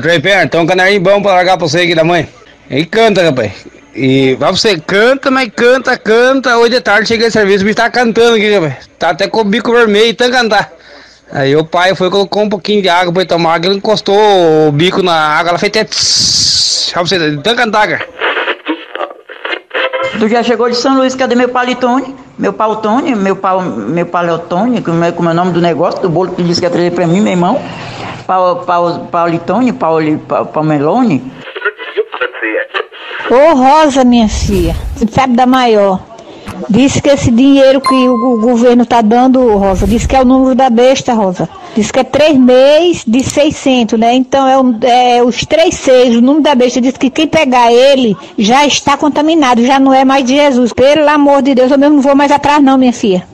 Trey Perna, tem um canarinho bom pra largar pra você aqui da mãe. E canta, rapaz. E vai você, canta, mas canta, canta. Hoje de tarde cheguei no serviço, o bicho tá cantando aqui, rapaz. Tá até com o bico vermelho, tá cantar. Aí o pai foi colocou um pouquinho de água pra ele tomar ele encostou o bico na água, ela fez até pra você, tá cantar, cara. Tu já chegou de São Luís, cadê meu palitone? Meu pautone, meu pau, meu paleotone, como é, como é o nome do negócio, do bolo que disse que ia trazer pra mim, meu irmão? Pau, pau, paulitone, pauli, pa, palmelone? Ô Rosa, minha filha, sabe da maior. Disse que esse dinheiro que o, governo tá dando, Rosa, disse que é o número da besta, Rosa. Disse que é três meses de 600, né? Então é, um- é os três seis, o número da besta. Disse que quem pegar ele já está contaminado, já não é mais de Jesus. Pelo amor de Deus, eu mesmo não vou mais atrás não, minha filha.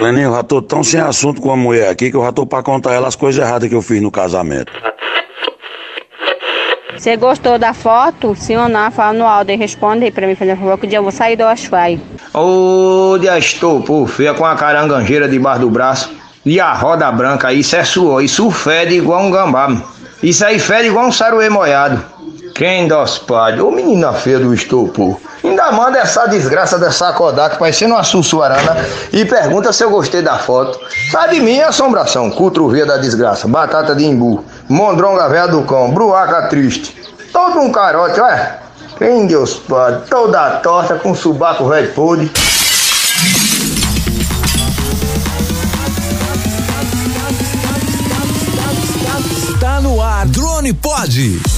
Leninho, eu já tô tão sem assunto com a mulher aqui que eu já tô pra contar ela as coisas erradas que eu fiz no casamento. Você gostou da foto? Sim ou não? Fala no áudio e responde aí pra mim, fazer favor, que o dia eu vou sair do Wi-Fi. Ô, Diastou, pô, feia com a caranganjeira debaixo do braço e a roda branca, isso é suor, isso fede igual um gambá, meu. isso aí fede igual um saruê molhado. Quem dá os padres? Ô menina feia do estupor. Ainda manda essa desgraça dessa Kodak parecendo uma sussuarana e pergunta se eu gostei da foto. Sai de mim, assombração, cutrovia da desgraça, batata de imbu, mondronga véia do cão, bruaca triste. Todo um carote, olha. Quem Deus padre, toda torta com subaco velho podre. Está no ar, Drone Pod.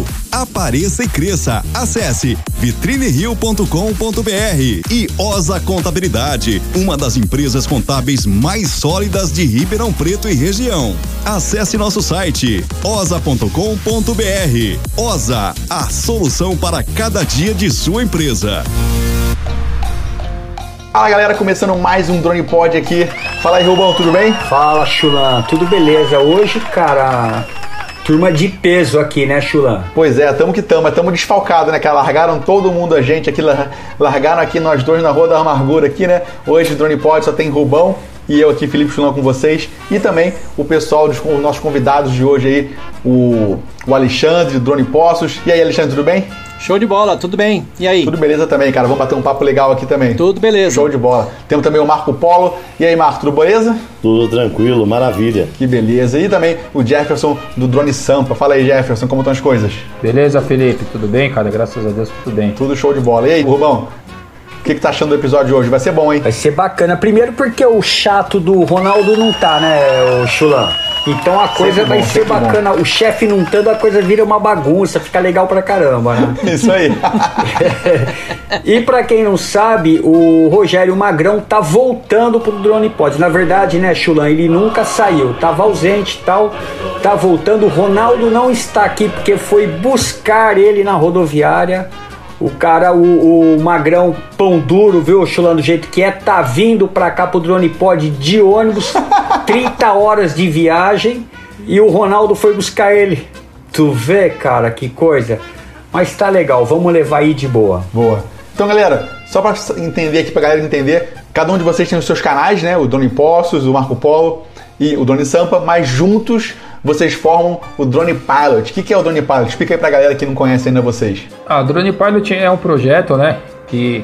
Apareça e cresça. Acesse vitrinerio.com.br e Osa Contabilidade, uma das empresas contábeis mais sólidas de Ribeirão Preto e região. Acesse nosso site osa.com.br. Osa, a solução para cada dia de sua empresa. Fala galera, começando mais um Drone Pod aqui. Fala aí, Rubão, tudo bem? Fala, Chulan, tudo beleza? Hoje, cara, turma de peso aqui, né, Chulan? Pois é, tamo que tamo, tamo desfalcado, né, cara? Largaram todo mundo a gente aqui, lar- largaram aqui nós dois na Rua da Amargura aqui, né? Hoje Drone Pod só tem Rubão e eu aqui, Felipe Chulão, com vocês. E também o pessoal, dos os nossos convidados de hoje aí, o, o Alexandre, Drone Poços. E aí, Alexandre, tudo bem? Show de bola, tudo bem? E aí? Tudo beleza também, cara. Vamos bater um papo legal aqui também. Tudo beleza. Show de bola. Temos também o Marco Polo. E aí, Marco, tudo beleza? Tudo tranquilo, maravilha. Que beleza. E também o Jefferson do Drone Sampa. Fala aí, Jefferson, como estão as coisas? Beleza, Felipe? Tudo bem, cara? Graças a Deus, tudo bem. Tudo show de bola. E aí, Rubão? O que, que tá achando do episódio de hoje? Vai ser bom, hein? Vai ser bacana. Primeiro porque o chato do Ronaldo não tá, né, o Chulan? Então a coisa vai ser sempre bom. bacana. O chefe não estando, a coisa vira uma bagunça, fica legal pra caramba, né? Isso aí. E pra quem não sabe, o Rogério Magrão tá voltando pro Drone Pod. Na verdade, né, Chulan, ele nunca saiu, tava ausente e tal, tá voltando. O Ronaldo não está aqui porque foi buscar ele na rodoviária. O cara, o, o Magrão pão duro, viu, Chulan, do jeito que é, tá vindo pra cá pro Drone Pod de ônibus, 30 horas de viagem, e o Ronaldo foi buscar ele. Tu vê, cara, que coisa. Mas tá legal, vamos levar aí de boa. Boa. Então, galera, só pra entender aqui, pra galera entender, cada um de vocês tem os seus canais, né? O Drone Poços, o Marco Polo e o Drone Sampa, mas juntos vocês formam o Drone Pilot. O que, que é o Drone Pilot? Explica aí pra galera que não conhece ainda vocês. Ah, o Drone Pilot é um projeto, né, que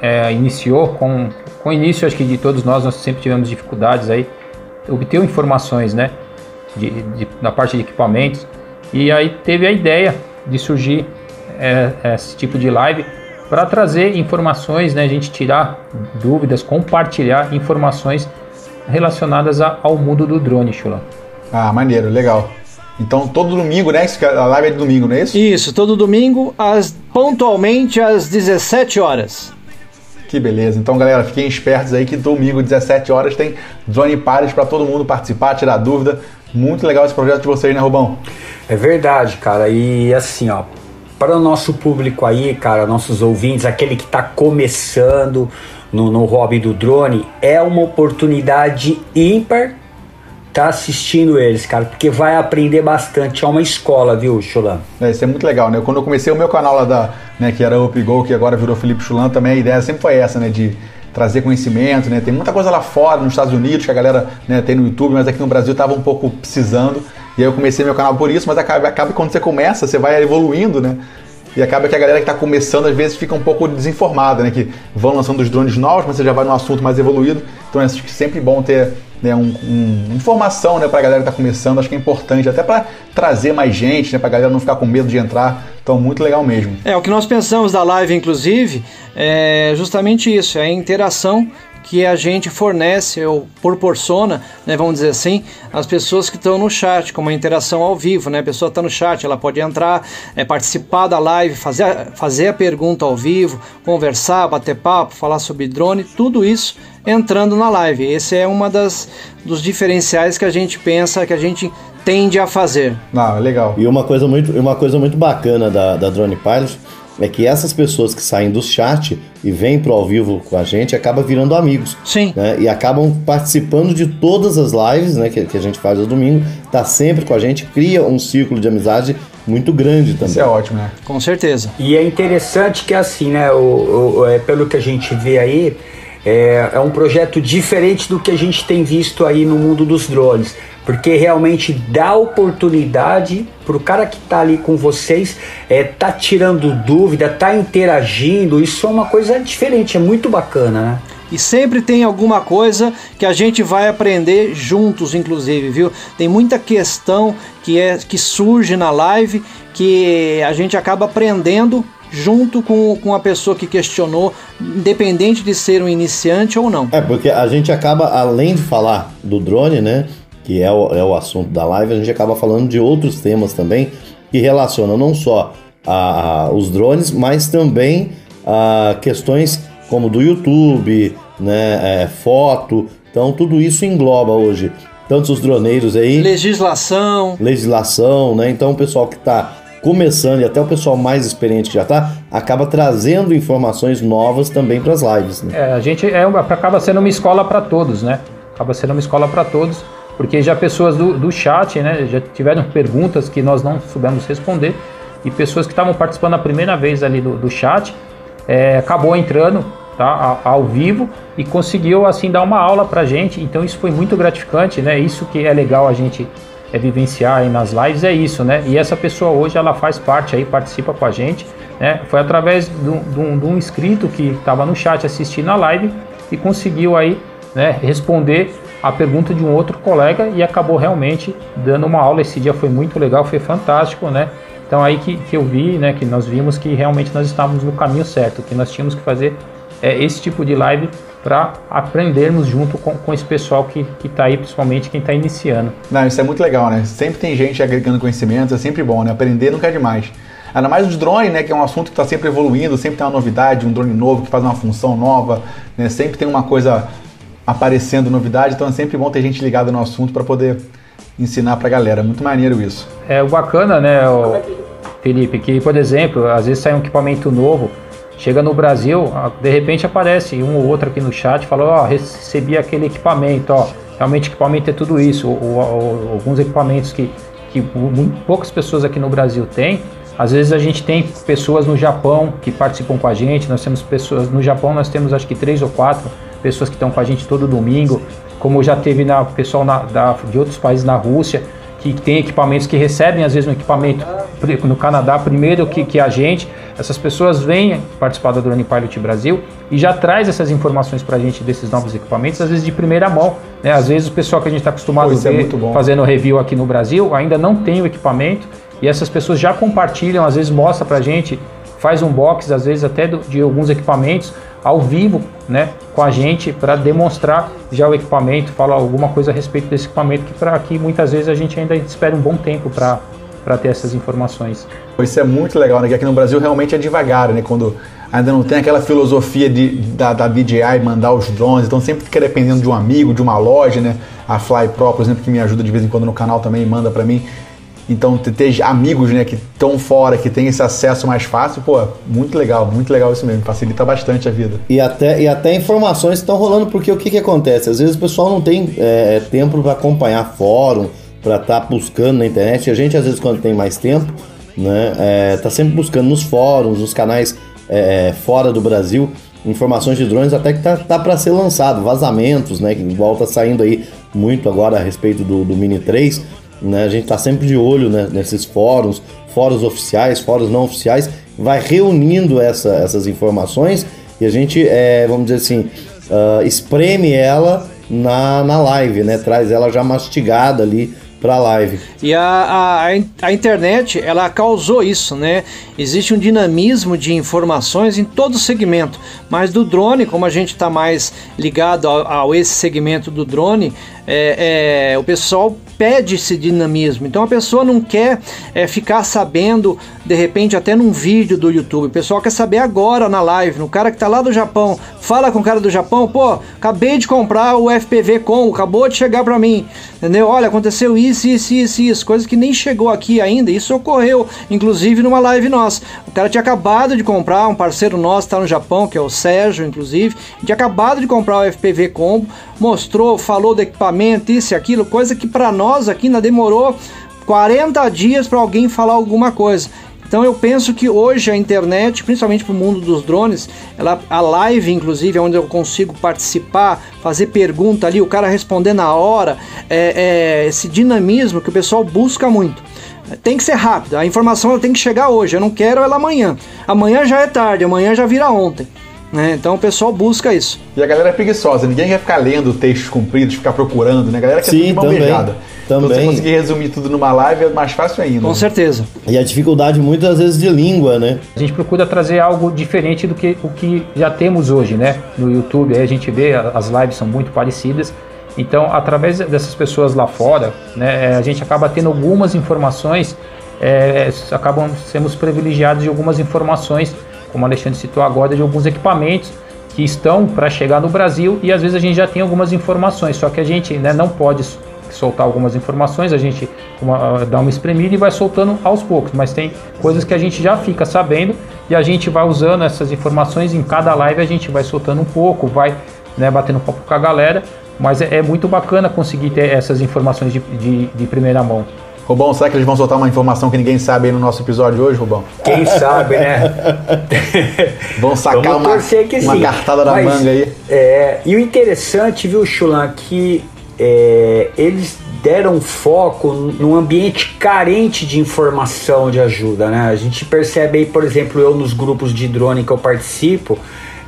é, iniciou com, com o início, acho que de todos nós, nós sempre tivemos dificuldades aí, obter informações, né, de, de- da parte de equipamentos, e aí teve a ideia de surgir é, esse tipo de live para trazer informações, né, a gente tirar dúvidas, compartilhar informações relacionadas a- ao mundo do drone, Chula. Ah, maneiro, legal. Então, todo domingo, né? Isso que A live é de domingo, não é isso? Isso, todo domingo, às, pontualmente às 17 horas. Que beleza. Então, galera, fiquem espertos aí que domingo, 17 horas, tem Drone Pilot para todo mundo participar, tirar dúvida. Muito legal esse projeto de vocês, né, Rubão? É verdade, cara. E assim, ó, para o nosso público aí, cara, nossos ouvintes, aquele que está começando no, no hobby do drone, é uma oportunidade ímpar tá assistindo eles, cara, porque vai aprender bastante. É uma escola, viu, Chulan? É, isso é muito legal, né? Quando eu comecei o meu canal lá da, né, que era UpGo, que agora virou Felipe Chulan, também a ideia sempre foi essa, né, de trazer conhecimento, né? Tem muita coisa lá fora, nos Estados Unidos, que a galera né, tem no YouTube, mas aqui no Brasil tava um pouco precisando. E aí eu comecei meu canal por isso, mas acaba, acaba quando você começa, você vai evoluindo, né? E acaba que a galera que está começando às vezes fica um pouco desinformada, né? Que vão lançando os drones novos, mas você já vai num assunto mais evoluído. Então é sempre bom ter né, um, um, informação né, para a galera que está começando. Acho que é importante, até para trazer mais gente, né, para a galera não ficar com medo de entrar. Então, muito legal mesmo. É, o que nós pensamos da live, inclusive, é justamente isso: é a interação que a gente fornece ou proporciona, né, vamos dizer assim, as pessoas que estão no chat, como a interação ao vivo, né? A pessoa está no chat, ela pode entrar, é, participar da live, fazer a, fazer a pergunta ao vivo, conversar, bater papo, falar sobre drone, tudo isso entrando na live. Esse é uma das dos diferenciais que a gente pensa, que a gente tende a fazer. Ah, legal. E uma coisa muito, uma coisa muito bacana da, da Drone Pilot é que essas pessoas que saem do chat e vêm pro ao vivo com a gente acabam virando amigos. Sim. Né? E acabam participando de todas as lives né, que, que a gente faz no domingo, tá sempre com a gente, cria um círculo de amizade muito grande também. Isso é ótimo, né? Com certeza. E é interessante que assim, né, o, o é, pelo que a gente vê aí, é, é um projeto diferente do que a gente tem visto aí no mundo dos drones porque realmente dá oportunidade para o cara que está ali com vocês, é, tá tirando dúvida, tá interagindo. Isso é uma coisa diferente, é muito bacana, né? E sempre tem alguma coisa que a gente vai aprender juntos, inclusive, viu? Tem muita questão que é que surge na live que a gente acaba aprendendo junto com, com a pessoa que questionou, independente de ser um iniciante ou não. É, porque a gente acaba, além de falar do drone, né? que é o, é o assunto da live, a gente acaba falando de outros temas também que relacionam não só a, a os drones, mas também a questões como do YouTube, né, é, foto. Então tudo isso engloba hoje tantos os droneiros aí. Legislação. Legislação, né? Então o pessoal que está começando e até o pessoal mais experiente que já está acaba trazendo informações novas também para as lives. Né? É, a gente é, acaba sendo uma escola para todos, né? Acaba sendo uma escola para todos porque já pessoas do, do chat, né, já tiveram perguntas que nós não soubemos responder e pessoas que estavam participando a primeira vez ali do, do chat é, acabou entrando tá, ao vivo e conseguiu assim dar uma aula para gente. Então isso foi muito gratificante, né? Isso que é legal a gente é vivenciar aí nas lives é isso, né? E essa pessoa hoje ela faz parte aí, participa com a gente, né? Foi através de um, um inscrito que estava no chat assistindo a live e conseguiu aí, né, responder a pergunta de um outro colega e acabou realmente dando uma aula. Esse dia foi muito legal, foi fantástico, né? Então aí que, que eu vi, né, que nós vimos que realmente nós estávamos no caminho certo, que nós tínhamos que fazer é, esse tipo de live para aprendermos junto com, com esse pessoal que está aí, principalmente quem está iniciando. Não, isso é muito legal, né? Sempre tem gente agregando conhecimentos, é sempre bom, né? Aprender nunca é demais. Ainda mais os drones, né? Que é um assunto que está sempre evoluindo, sempre tem uma novidade, um drone novo que faz uma função nova, né? Sempre tem uma coisa aparecendo novidade, então é sempre bom ter gente ligada no assunto para poder ensinar para a galera. Muito maneiro isso. É bacana, né, o Felipe, que por exemplo, às vezes sai um equipamento novo, chega no Brasil, de repente aparece um ou outro aqui no chat falou, ó, oh, recebi aquele equipamento, ó, realmente equipamento é tudo isso. Ou, ou, ou, alguns equipamentos que, que poucas pessoas aqui no Brasil têm. Às vezes a gente tem pessoas no Japão que participam com a gente, nós temos pessoas no Japão, nós temos acho que três ou quatro pessoas que estão com a gente todo domingo, como já teve na pessoal na, da, de outros países na Rússia, que tem equipamentos que recebem às vezes um equipamento no Canadá primeiro que, que a gente. Essas pessoas vêm participar da Drone Pilot Brasil e já traz essas informações para a gente desses novos equipamentos, às vezes de primeira mão. Né? Às vezes o pessoal que a gente está acostumado a é ver é fazendo review aqui no Brasil ainda não tem o equipamento e essas pessoas já compartilham, às vezes mostra para a gente, faz um box, às vezes até do, de alguns equipamentos ao vivo, né, com a gente para demonstrar já o equipamento, falar alguma coisa a respeito desse equipamento que para aqui muitas vezes a gente ainda espera um bom tempo para para ter essas informações. Isso é muito legal, né? Que aqui no Brasil realmente é devagar, né? Quando ainda não tem aquela filosofia de, da, da DJI mandar os drones, então sempre fica dependendo de um amigo, de uma loja, né? A Fly Pro, por exemplo, que me ajuda de vez em quando no canal também, manda para mim. Então, ter amigos, né, que estão fora, que tem esse acesso mais fácil, pô, muito legal, muito legal isso mesmo, facilita bastante a vida. E até, e até informações estão rolando, porque o que, que acontece? Às vezes o pessoal não tem é, tempo para acompanhar fórum, para estar tá buscando na internet. A gente, às vezes, quando tem mais tempo, né, é, tá sempre buscando nos fóruns, nos canais é, fora do Brasil, informações de drones, até que tá, tá para ser lançado, vazamentos, né, que igual tá saindo aí muito agora a respeito do, do Mini 3 né? A gente está sempre de olho né, nesses fóruns, fóruns oficiais, fóruns não oficiais, vai reunindo essa, essas informaçõões e a gente, é, vamos dizer assim, uh, espreme ela na, na live, né? Traz ela já mastigada ali para live. E a, a, a internet, ela causou isso, né? Existe um dinamismo de informações em todo segmento, mas do drone, como a gente está mais ligado ao, a esse segmento do drone, é, é, o pessoal pede esse dinamismo. Então a pessoa não quer é, ficar sabendo de repente até num vídeo do YouTube. O pessoal quer saber agora na live, no cara que está lá do Japão. Fala com o cara do Japão, pô, acabei de comprar o FPV com, acabou de chegar para mim, entendeu? Olha, aconteceu isso, isso, isso, isso, coisa que nem chegou aqui ainda. Isso ocorreu, inclusive numa live nossa. O cara tinha acabado de comprar, um parceiro nosso está no Japão, que é o Sérgio, inclusive, tinha acabado de comprar o FPV Combo, mostrou, falou do equipamento, isso e aquilo, coisa que para nós aqui ainda demorou 40 dias para alguém falar alguma coisa. Então eu penso que hoje a internet, principalmente para o mundo dos drones, ela, a live inclusive, é onde eu consigo participar, fazer pergunta ali, o cara responder na hora, é, é esse dinamismo que o pessoal busca muito. Tem que ser rápido, a informação ela tem que chegar hoje, eu não quero ela amanhã. Amanhã já é tarde, amanhã já vira ontem. Né? Então o pessoal busca isso. E a galera é preguiçosa, ninguém quer ficar lendo textos compridos, ficar procurando, né? A galera quer Sim, tudo de mão também, beijada. Também. Então, você conseguir resumir tudo numa live é mais fácil ainda. Com né? certeza. E a dificuldade muitas vezes de língua, né? A gente procura trazer algo diferente do que o que já temos hoje, né? No YouTube, aí a gente vê, as lives são muito parecidas. Então, através dessas pessoas lá fora, né, a gente acaba tendo algumas informações, é, acabam sermos privilegiados de algumas informações, como o Alexandre citou agora, de alguns equipamentos que estão para chegar no Brasil e às vezes a gente já tem algumas informações, só que a gente né, não pode soltar algumas informações, a gente uma, dá uma espremida e vai soltando aos poucos, mas tem coisas que a gente já fica sabendo e a gente vai usando essas informações em cada live, a gente vai soltando um pouco, vai né, batendo pouco com a galera, mas é, é muito bacana conseguir ter essas informações de, de, de primeira mão. Rubão, será que eles vão soltar uma informação que ninguém sabe aí no nosso episódio de hoje, Rubão? Quem sabe, né? vão sacar Vamos uma, uma sim. cartada da manga aí. É, e o interessante, viu, Chulan, que é, eles deram foco num ambiente carente de informação de ajuda, né? A gente percebe aí, por exemplo, eu nos grupos de drone que eu participo,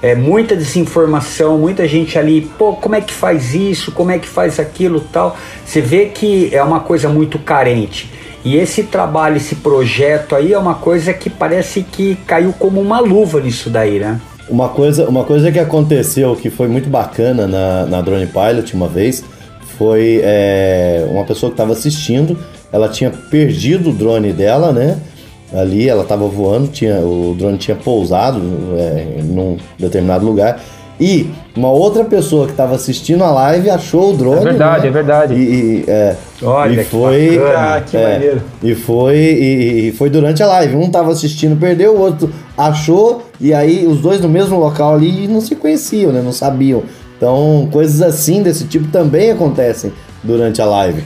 é, muita desinformação, muita gente ali, pô, como é que faz isso, como é que faz aquilo tal. Você vê que é uma coisa muito carente. E esse trabalho, esse projeto aí é uma coisa que parece que caiu como uma luva nisso daí, né? Uma coisa, uma coisa que aconteceu que foi muito bacana na, na Drone Pilot uma vez foi é, uma pessoa que estava assistindo, ela tinha perdido o drone dela, né? Ali ela estava voando, tinha, o drone tinha pousado é, num determinado lugar. E uma outra pessoa que estava assistindo a live achou o drone. É verdade, né? é verdade. E, e, é, Olha e que foi, bacana, que é, maneiro. E foi, e, e foi durante a live. Um estava assistindo, perdeu, o outro achou, e aí os dois no mesmo local ali não se conheciam, né? Não sabiam. Então, coisas assim desse tipo também acontecem durante a live.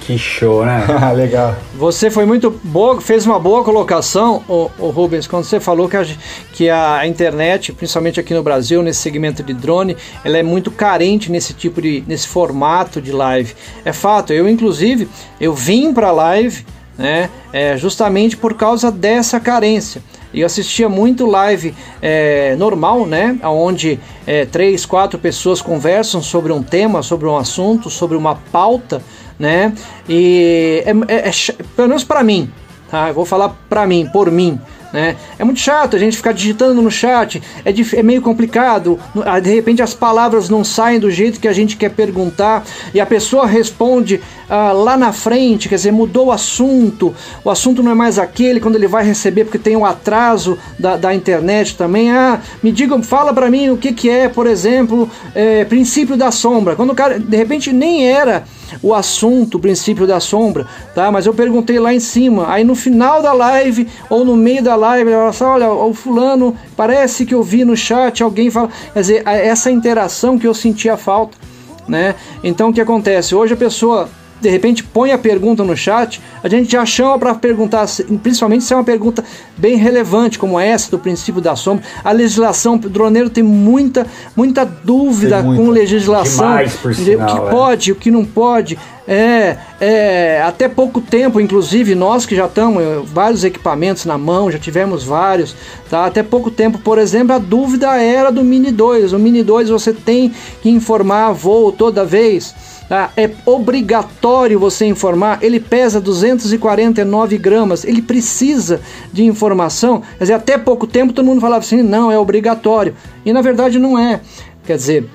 Que show, né? Legal. Você foi muito boa, fez uma boa colocação, o, o Rubens, quando você falou que a, que a internet, principalmente aqui no Brasil, nesse segmento de drone, ela é muito carente nesse tipo de, nesse formato de live. É fato. Eu inclusive eu vim para live, né, é, justamente por causa dessa carência. Eu assistia muito live é, normal, né? Onde é, três, quatro pessoas conversam sobre um tema, sobre um assunto, sobre uma pauta, né? E é, é, é pelo menos para mim, Ah, eu vou falar pra mim, por mim. Né? É muito chato a gente ficar digitando no chat, é, é, meio complicado. Ah, de repente as palavras não saem do jeito que a gente quer perguntar e a pessoa responde ah, lá na frente, quer dizer, mudou o assunto, o assunto não é mais aquele quando ele vai receber, porque tem o um atraso da, da internet também. Ah, me digam, fala para mim o que, que é, por exemplo, é, princípio da sombra. Quando o cara de repente nem era o assunto, o princípio da sombra, tá? Mas eu perguntei lá em cima. Aí no final da live ou no meio da live, ela fala, olha, o fulano, parece que eu vi no chat alguém fala, quer dizer, essa interação que eu sentia falta, né? Então o que acontece? Hoje a pessoa de repente põe a pergunta no chat, a gente já chama para perguntar, principalmente se é uma pergunta bem relevante, como essa do princípio da sombra. A legislação, o droneiro tem muita, muita dúvida com legislação, Demais, sinal, o que é. pode, o que não pode. É, é, até pouco tempo, inclusive nós que já estamos vários equipamentos na mão, já tivemos vários, tá? Até pouco tempo, por exemplo, a dúvida era do Mini 2. O Mini 2 você tem que informar voo toda vez. Tá? É obrigatório você informar. Ele pesa 249 gramas. Ele precisa de informação. Quer dizer, até pouco tempo todo mundo falava assim: não, é obrigatório. E na verdade não é. Quer dizer,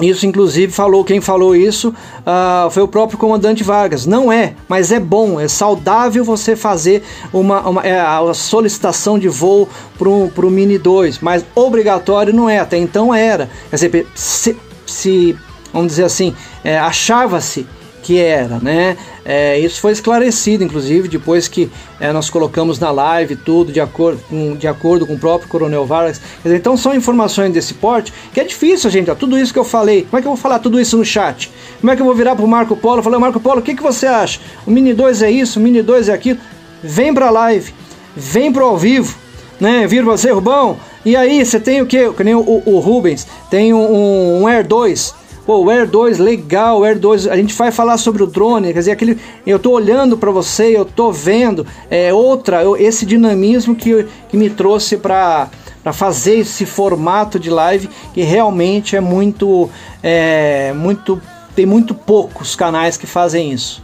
isso, inclusive, falou quem falou isso uh, foi o próprio comandante Vargas. Não é, mas é bom, é saudável você fazer uma, uma é, solicitação de voo para o Mini 2, mas obrigatório não é. Até então era. Quer dizer, se, se vamos dizer assim, é, achava-se que era, né? É, isso foi esclarecido, inclusive, depois que é, nós colocamos na live tudo de acordo, com, de acordo com o próprio Coronel Vargas. Dizer, então são informações desse porte que é difícil, gente. Ó, tudo isso que eu falei, como é que eu vou falar tudo isso no chat? Como é que eu vou virar pro Marco Polo e falar, Marco Polo, o que, que você acha? O Mini 2 é isso, o Mini 2 é aquilo. Vem pra live, vem pro ao vivo, né? Vira você, Rubão. E aí, você tem o que? Que nem o, o, Rubens, tem um, um Air 2 Pô, o Air 2, legal, o Air 2, a gente vai falar sobre o drone, quer dizer, aquele, eu tô olhando para você, eu tô vendo, é outra, esse dinamismo que, que me trouxe para para fazer esse formato de live que realmente é muito, é, muito, tem muito poucos canais que fazem isso.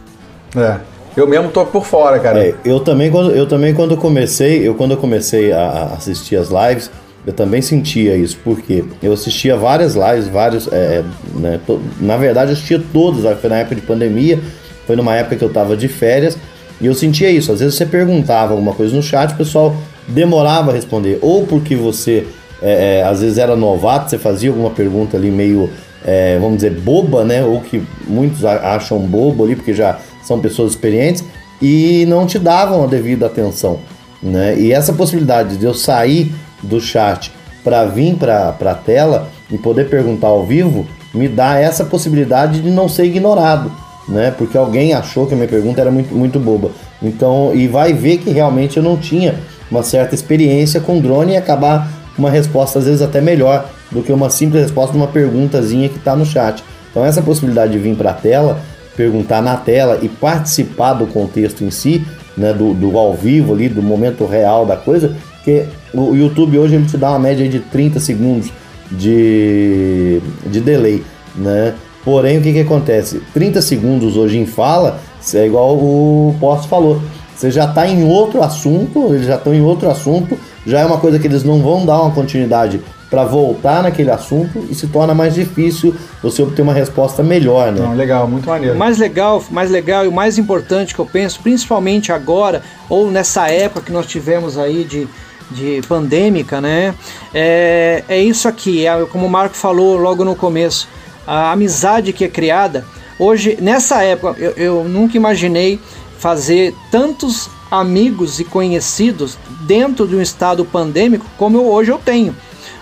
É. Eu mesmo tô por fora, cara. É, eu também quando eu também quando comecei, eu quando eu comecei a assistir as lives, eu também sentia isso, porque eu assistia várias lives, vários. É, né, to, na verdade, eu assistia todos, foi na época de pandemia, foi numa época que eu tava de férias, e eu sentia isso. Às vezes você perguntava alguma coisa no chat, o pessoal demorava a responder, ou porque você é, é, às vezes era novato, você fazia alguma pergunta ali meio, é, vamos dizer, boba, né? Ou que muitos acham bobo ali, porque já são pessoas experientes, e não te davam a devida atenção. Né? E essa possibilidade de eu sair do chat para vir para a tela e poder perguntar ao vivo, me dá essa possibilidade de não ser ignorado, né? Porque alguém achou que a minha pergunta era muito, muito boba. Então, e vai ver que realmente eu não tinha uma certa experiência com drone e acabar uma resposta às vezes até melhor do que uma simples resposta de uma perguntazinha que está no chat. Então, essa possibilidade de vir para a tela, perguntar na tela e participar do contexto em si, né, do, do ao vivo ali, do momento real da coisa, porque o YouTube hoje ele te dá uma média de 30 segundos de, de delay, né? Porém, o que, que acontece? 30 segundos hoje em fala é igual o Posto falou. Você já está em outro assunto, eles já estão em outro assunto, já é uma coisa que eles não vão dar uma continuidade para voltar naquele assunto e se torna mais difícil você obter uma resposta melhor, né? Não, legal, muito maneiro. Mais legal, mais legal e o mais importante que eu penso, principalmente agora ou nessa época que nós tivemos aí de de pandêmica, né? É, é isso aqui, é, como o Marco falou logo no começo, a amizade que é criada. Hoje, nessa época, eu, eu nunca imaginei fazer tantos amigos e conhecidos dentro de um estado pandêmico como eu, hoje eu tenho.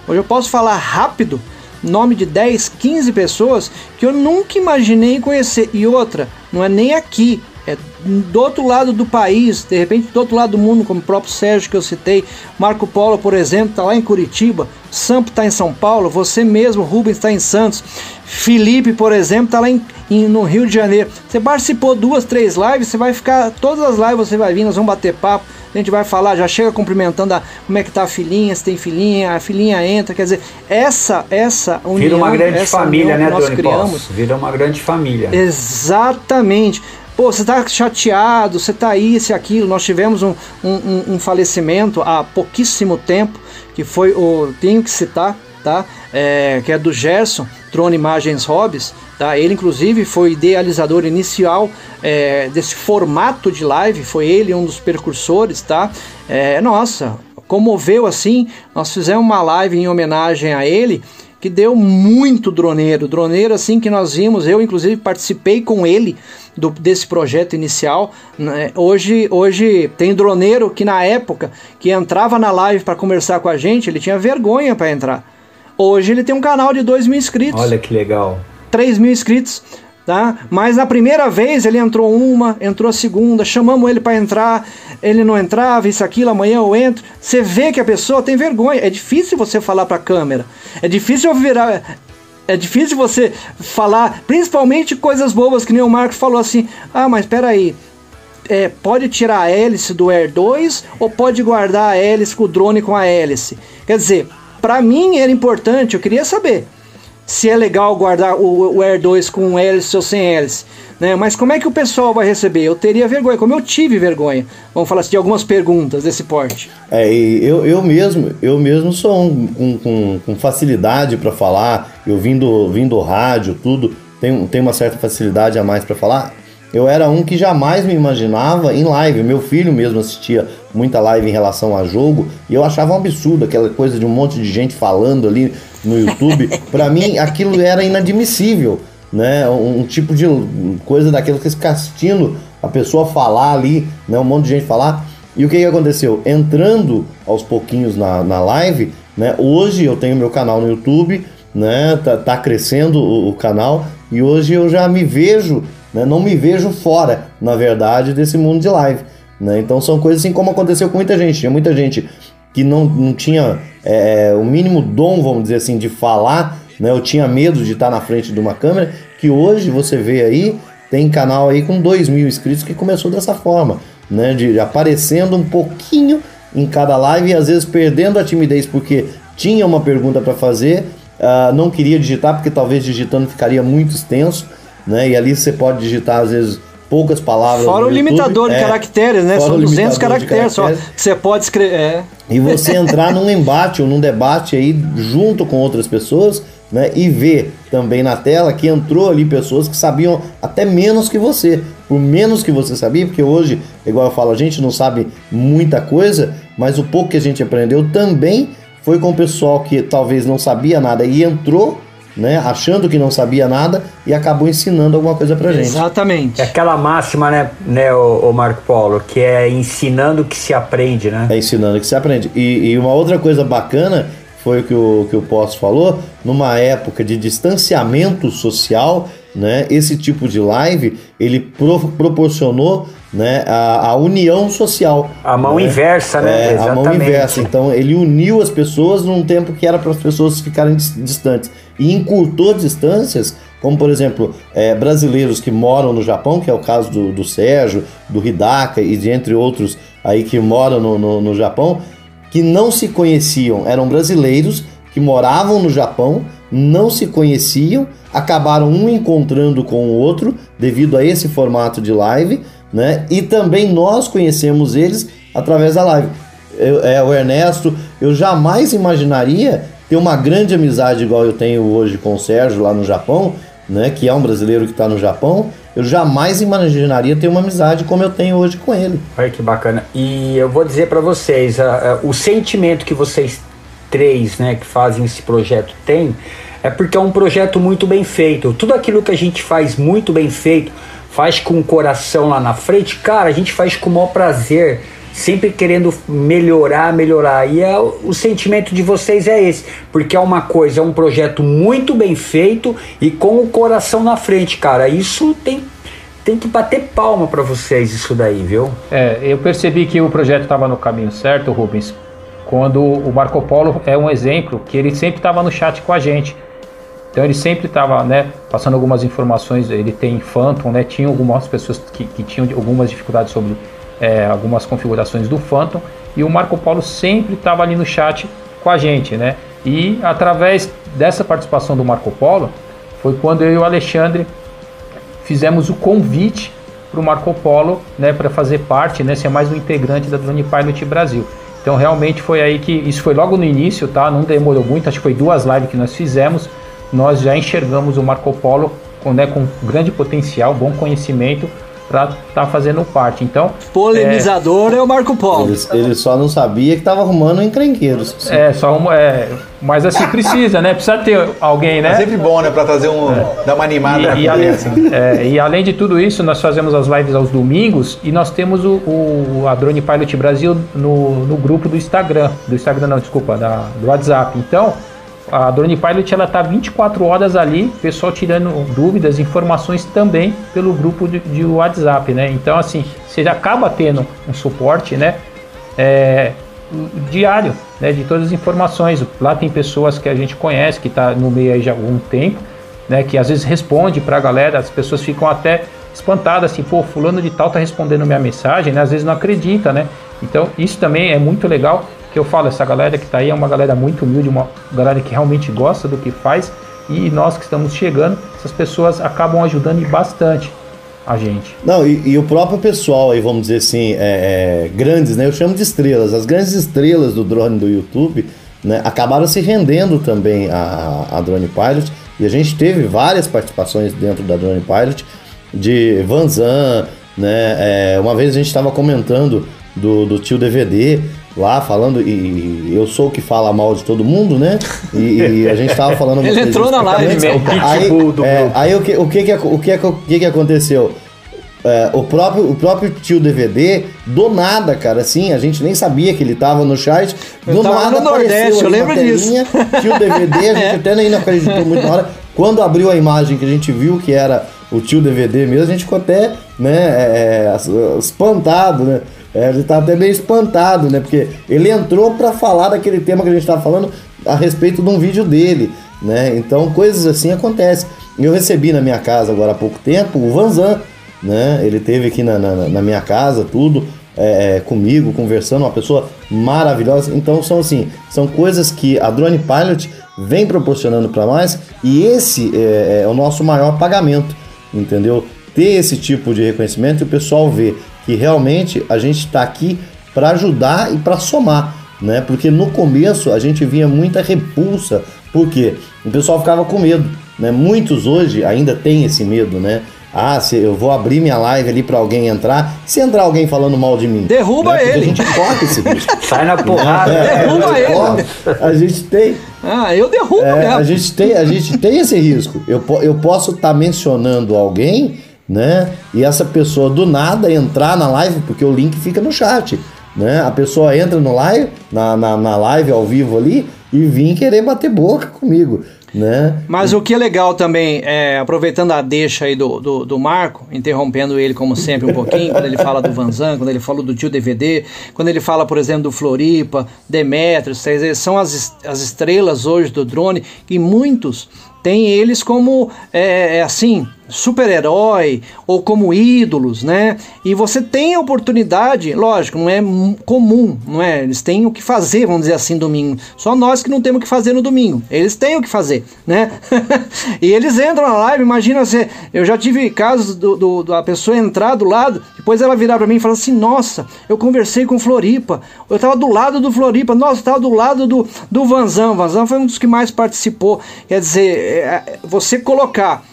Hoje eu posso falar rápido nome de 10, 15 pessoas que eu nunca imaginei conhecer. E outra, não é nem aqui, é, do outro lado do país, de repente do outro lado do mundo, como o próprio Sérgio que eu citei, Marco Polo, por exemplo, está lá em Curitiba, Sampo está em São Paulo, você mesmo, Rubens, está em Santos, Felipe, por exemplo, está lá em, em, no Rio de Janeiro. Você participou duas, três lives, você vai ficar, todas as lives você vai vir, nós vamos bater papo, a gente vai falar, já chega cumprimentando a, como é que tá a filhinha, se tem filhinha, a filhinha entra, quer dizer, essa essa união, Vira uma grande família, né, nós criamos. Vira uma grande família. Exatamente. Pô, você tá chateado, você tá isso e aquilo. Nós tivemos um, um, um falecimento há pouquíssimo tempo, que foi o. Tenho que citar, tá? É, que é do Gerson, Trone Imagens Hobbies. Tá? Ele, inclusive, foi idealizador inicial é, desse formato de live, foi ele um dos precursores. Tá? É, nossa, comoveu assim. Nós fizemos uma live em homenagem a ele que deu muito droneiro, droneiro assim que nós vimos, eu inclusive participei com ele do, desse projeto inicial. Né? Hoje, hoje tem droneiro que na época que entrava na live para conversar com a gente, ele tinha vergonha para entrar. Hoje ele tem um canal de 2 mil inscritos. Olha que legal. 3 mil inscritos tá? Mas na primeira vez ele entrou uma, entrou a segunda, chamamos ele para entrar, ele não entrava, isso aquilo, amanhã eu entro. Você vê que a pessoa tem vergonha. É difícil você falar para a câmera. É difícil virar é difícil você falar, principalmente coisas bobas que nem o Marcos falou assim: "Ah, mas espera aí, é, pode tirar a hélice do Air 2 ou pode guardar a hélice com o drone com a hélice?" Quer dizer, para mim era importante, eu queria saber se é legal guardar o, o Air 2 com hélice ou sem hélice. Né? Mas como é que o pessoal vai receber? Eu teria vergonha, como eu tive vergonha. Vamos falar assim, de algumas perguntas desse porte. É, eu, eu mesmo, eu mesmo sou um, um, com, facilidade para falar. Eu vindo, vindo rádio, tudo, tenho, tenho uma certa facilidade a mais para falar. Eu era um que jamais me imaginava em live. Meu filho mesmo assistia muita live em relação a jogo e eu achava um absurdo aquela coisa de um monte de gente falando ali no YouTube. para mim, aquilo era inadmissível, né? Um, um, tipo de coisa daquilo que fica assistindo a pessoa falar ali, né? Um monte de gente falar. E o que, que aconteceu? Entrando aos pouquinhos na, na live, né? Hoje eu tenho meu canal no YouTube, né? Tá, tá crescendo o, o canal e hoje eu já me vejo, né? Não me vejo fora, na verdade, desse mundo de live. Né? Então são coisas assim como aconteceu com muita gente. Tinha muita gente que não, não tinha é, o mínimo dom, vamos dizer assim, de falar, né? Eu tinha medo de estar na frente de uma câmera, que hoje você vê aí, tem canal aí com 2 mil inscritos que começou dessa forma, né? De aparecendo um pouquinho em cada live e às vezes perdendo a timidez porque tinha uma pergunta para fazer, uh, não queria digitar porque talvez digitando ficaria muito extenso, né? E ali você pode digitar às vezes poucas palavras. Fora o limitador de é, caracteres, né? São 200 caracteres, só você pode escrever. É. E você entrar num embate ou num debate aí junto com outras pessoas, né? E ver também na tela que entrou ali pessoas que sabiam até menos que você. Por menos que você sabia, porque hoje, igual eu falo, a gente não sabe muita coisa, mas o pouco que a gente aprendeu também foi com o pessoal que talvez não sabia nada e entrou né, achando que não sabia nada e acabou ensinando alguma coisa pra gente. Exatamente. É aquela máxima, né, né o, o Marco Paulo, que é ensinando que se aprende, né? É ensinando que se aprende. E, e uma outra coisa bacana foi o que o, que o Poço falou, numa época de distanciamento social, né, esse tipo de live, ele pro, proporcionou né, a, a, união social. A mão né? inversa, né? É, a mão inversa. Então ele uniu as pessoas num tempo que era para as pessoas ficarem distantes e encurtou distâncias, como por exemplo é, brasileiros que moram no Japão, que é o caso do, do Sérgio, do Hidaka e de entre outros aí que moram no, no, no Japão, que não se conheciam, eram brasileiros que moravam no Japão, não se conheciam, acabaram um encontrando com o outro devido a esse formato de live, né? E também nós conhecemos eles através da live. Eu, é, o Ernesto, eu jamais imaginaria ter uma grande amizade igual eu tenho hoje com o Sérgio lá no Japão, né? Que é um brasileiro que está no Japão eu jamais imaginaria ter uma amizade como eu tenho hoje com ele. Olha que bacana. E eu vou dizer para vocês, uh, uh, o sentimento que vocês três, né, que fazem esse projeto têm, é porque é um projeto muito bem feito. Tudo aquilo que a gente faz muito bem feito, faz com o coração lá na frente, cara, a gente faz com o maior prazer sempre querendo melhorar, melhorar. E é, o sentimento de vocês é esse, porque é uma coisa, é um projeto muito bem feito e com o coração na frente, cara. Isso tem tem que bater palma para vocês isso daí, viu? É, eu percebi que o projeto estava no caminho certo, Rubens, quando o Marco Polo é um exemplo que ele sempre estava no chat com a gente. Então ele sempre estava, né, passando algumas informações. Ele tem Phantom, né? Tinha algumas pessoas que, que tinham algumas dificuldades sobre é, algumas configurações do Phantom e o Marco Paulo sempre estava ali no chat com a gente, né? E através dessa participação do Marco Polo foi quando eu e o Alexandre fizemos o convite para o Marco Polo, né, para fazer parte, né, ser mais um integrante da Drone Pilot Brasil. Então realmente foi aí que isso foi logo no início, tá? Não demorou muito, acho que foi duas lives que nós fizemos. Nós já enxergamos o Marco Polo com, né, com grande potencial, bom conhecimento para estar tá fazendo parte. Então, polemizador é, é o Marco Polo. Ele, ele, só não sabia que estava arrumando encrenqueiros. É, só uma, é, mas assim precisa, né? Precisa ter alguém, né? É sempre bom, né, para trazer um é. dar uma animada. E, e, além, assim. é, e além de tudo isso, nós fazemos as lives aos domingos e nós temos o, o a Drone Pilot Brasil no, no grupo do Instagram, do Instagram não, desculpa, da, do WhatsApp. Então, a Drone Pilot ela tá 24 horas ali, pessoal tirando dúvidas, informações também pelo grupo de, de WhatsApp, né? Então assim, você acaba tendo um suporte, né? É, diário, né? De todas as informações. Lá tem pessoas que a gente conhece, que está no meio aí já há algum tempo, né? Que às vezes responde para a galera, as pessoas ficam até espantadas, assim, pô, fulano de tal tá respondendo minha mensagem, né? Às vezes não acredita, né? Então isso também é muito legal que eu falo, essa galera que está aí é uma galera muito humilde, uma galera que realmente gosta do que faz e nós que estamos chegando, essas pessoas acabam ajudando bastante a gente. Não, e, e o próprio pessoal aí, vamos dizer assim, é, é, grandes, né? Eu chamo de estrelas. As grandes estrelas do drone do YouTube, né? Acabaram se rendendo também a, a Drone Pilot e a gente teve várias participações dentro da Drone Pilot de Vanzan, né? É, uma vez a gente estava comentando do, do tio DVD lá falando, e eu sou o que fala mal de todo mundo, né? E, e a gente tava falando... Ele entrou na live, né? Aí, é, aí o, que, o, que, que, o, que, o que, que aconteceu? É, o, próprio, o próprio tio DVD, do nada, cara, assim, a gente nem sabia que ele tava no chat. Do eu nada no Nordeste, eu lembro telinha, disso. Tio DVD, a gente é. até nem acreditou muito na hora. Quando abriu a imagem que a gente viu que era o tio DVD mesmo, a gente ficou até, né, é, é espantado, né? É, ele tá até meio espantado, né? Porque ele entrou para falar daquele tema que a gente tava falando a respeito de um vídeo dele, né? Então coisas assim acontecem. Eu recebi na minha casa agora há pouco tempo o Vanzan, né? Ele teve aqui na, na, na minha casa, tudo. É, é, comigo, conversando, uma pessoa maravilhosa. Então são assim, são coisas que a Drone Pilot vem proporcionando para nós e esse é, é, o nosso maior pagamento, entendeu? Ter esse tipo de reconhecimento e o pessoal ver que realmente a gente está aqui para ajudar e para somar, né? Porque no começo a gente vinha muita repulsa, porque o pessoal ficava com medo, né? Muitos hoje ainda têm esse medo, né? Ah, se eu vou abrir minha live ali para alguém entrar, se entrar alguém falando mal de mim, derruba né? ele. A gente corre esse risco. Sai na porrada, é, derruba a ele. Corre. A gente tem. Ah, eu derrubo é, mesmo. A gente tem, a gente tem esse risco. Eu, eu posso estar tá mencionando alguém né? E essa pessoa do nada entrar na live, porque o link fica no chat, né? A pessoa entra no live, na, na, na live ao vivo ali e vir querer bater boca comigo. Né? Mas o que é legal também, é, aproveitando a deixa aí do, do, do, Marco, interrompendo ele como sempre um pouquinho, quando ele fala do Vanzan, quando ele fala do tio DVD, quando ele fala, por exemplo, do Floripa, Demetrius, são as, as estrelas hoje do drone, e muitos têm eles como, é, é assim, super-herói ou como ídolos, né? E você tem a oportunidade, lógico, não é comum, não é? Eles têm o que fazer, vamos dizer assim, domingo. Só nós que não temos o que fazer no domingo. Eles têm o que fazer, né? e eles entram na live, imagina você, eu já tive casos do, do, da pessoa entrar do lado, depois ela virar para mim e falar assim: "Nossa, eu conversei com Floripa. Eu tava do lado do Floripa. Nossa, eu tava do lado do do Vanzan. Vanzan foi um dos que mais participou. Quer dizer, é, você colocar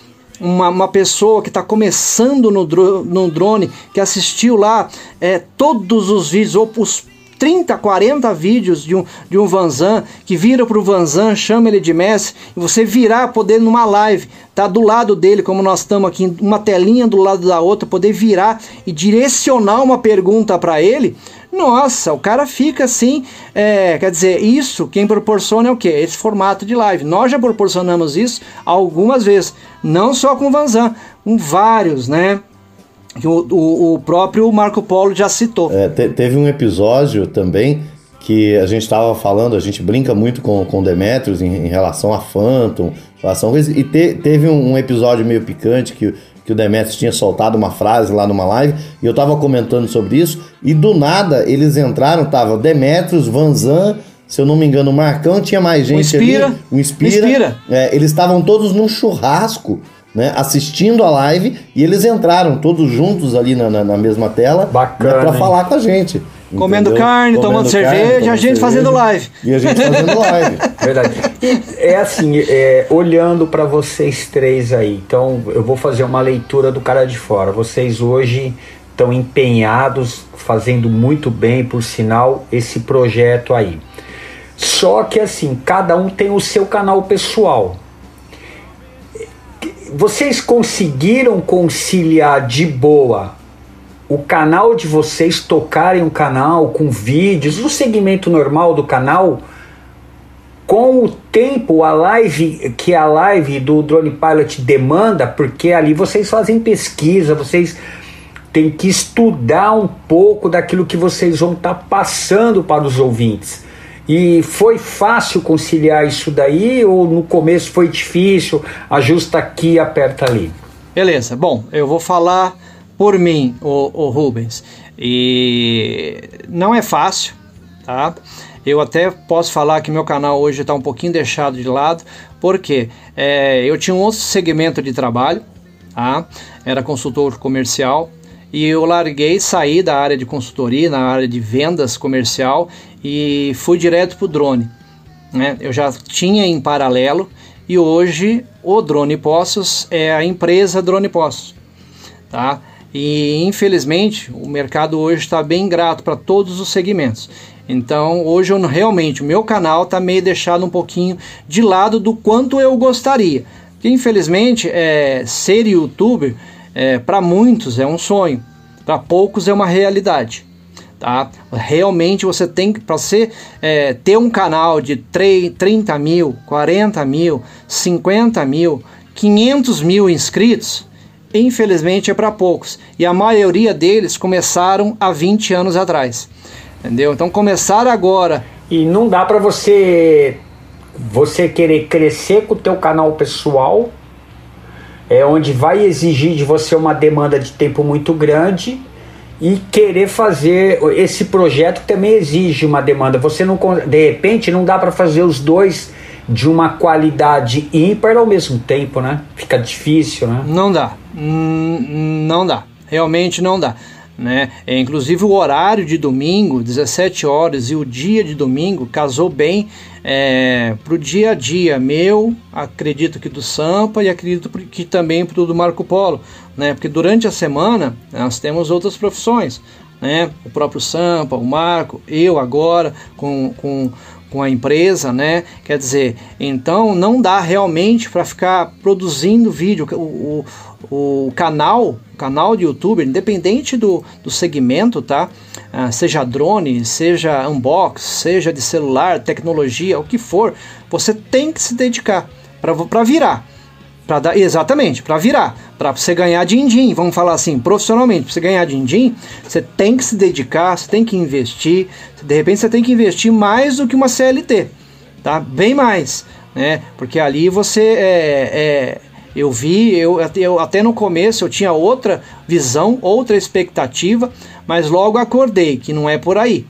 uma, uma pessoa que está começando no, no drone, que assistiu lá é, todos os vídeos, ou os 30, 40 vídeos de um, de um Vanzan, que vira para o Vanzan, chama ele de mestre, e você virar, poder numa live, tá do lado dele, como nós estamos aqui, uma telinha do lado da outra, poder virar e direcionar uma pergunta para ele, nossa, o cara fica assim, é, quer dizer, isso quem proporciona é o que? Esse formato de live. Nós já proporcionamos isso algumas vezes, não só com o Vanzan, com vários, né? Que o, o, o próprio Marco Polo já citou. É, te, teve um episódio também que a gente estava falando, a gente brinca muito com, com Demetrius em, em relação a Phantom, relação e te, teve um, um, episódio meio picante que que o Demetrius tinha soltado uma frase lá numa live, e eu tava comentando sobre isso, e do nada eles entraram, tava Demetrius, Vanzan, se eu não me engano, o Marcão, tinha mais gente um Inspira, ali, o Inspira. Inspira. É, eles estavam todos num churrasco, né, assistindo a live e eles entraram todos juntos ali na, na, na mesma tela Bacana, para hein? falar com a gente. Comendo entendeu? carne, tomando cerveja, tomando a gente fazendo live. E a gente fazendo live. Verdade. E é assim, é, olhando para vocês três aí, então eu vou fazer uma leitura do cara de fora. Vocês hoje estão empenhados, fazendo muito bem, por sinal, esse projeto aí. Só que assim, cada um tem o seu canal pessoal. Vocês conseguiram conciliar de boa o canal de vocês tocarem um canal com vídeos, o segmento normal do canal, com o tempo, a live que a live do Drone Pilot demanda, porque ali vocês fazem pesquisa, vocês têm que estudar um pouco daquilo que vocês vão estar passando para os ouvintes. E foi fácil conciliar isso daí ou no começo foi difícil? Ajusta aqui, aperta ali. Beleza, bom, eu vou falar por mim, o, o Rubens. E não é fácil, tá? Eu até posso falar que meu canal hoje está um pouquinho deixado de lado, porque é, eu tinha um outro segmento de trabalho, tá? Era consultor comercial, e eu larguei, saí da área de consultoria, na área de vendas comercial e fui direto para o drone. Né? Eu já tinha em paralelo e hoje o Drone Postos é a empresa Drone Postos. Tá? E infelizmente o mercado hoje está bem grato para todos os segmentos. Então hoje eu realmente o meu canal está meio deixado um pouquinho de lado do quanto eu gostaria. Porque, infelizmente é, ser youtuber é, para muitos é um sonho, para poucos é uma realidade. Tá? Realmente você tem que, para você é, ter um canal de 3, 30 mil, 40 mil, 50 mil, 500 mil inscritos, infelizmente é para poucos. E a maioria deles começaram há 20 anos atrás. Entendeu? Então começar agora. E não dá para você você querer crescer com o teu canal pessoal, é onde vai exigir de você uma demanda de tempo muito grande e querer fazer esse projeto também exige uma demanda. Você não de repente não dá para fazer os dois de uma qualidade ímpar ao mesmo tempo, né? Fica difícil, né? Não dá. Hum, não dá. Realmente não dá. Né? É, inclusive o horário de domingo, 17 horas, e o dia de domingo casou bem é, para o dia a dia meu, acredito que do Sampa e acredito que também para o do Marco Polo, né? porque durante a semana nós temos outras profissões, né? o próprio Sampa, o Marco, eu agora com, com, com a empresa, né? quer dizer, então não dá realmente para ficar produzindo vídeo, o, o o canal, canal de YouTube, independente do, do segmento, tá? Ah, seja drone, seja unbox, seja de celular, tecnologia, o que for, você tem que se dedicar para virar. Pra dar, exatamente, para virar, para você ganhar din-din, vamos falar assim, profissionalmente, para você ganhar din-din, você tem que se dedicar, você tem que investir, de repente você tem que investir mais do que uma CLT, tá? Bem mais, né? Porque ali você é, é eu vi, eu, eu, até no começo eu tinha outra visão, outra expectativa, mas logo acordei que não é por aí.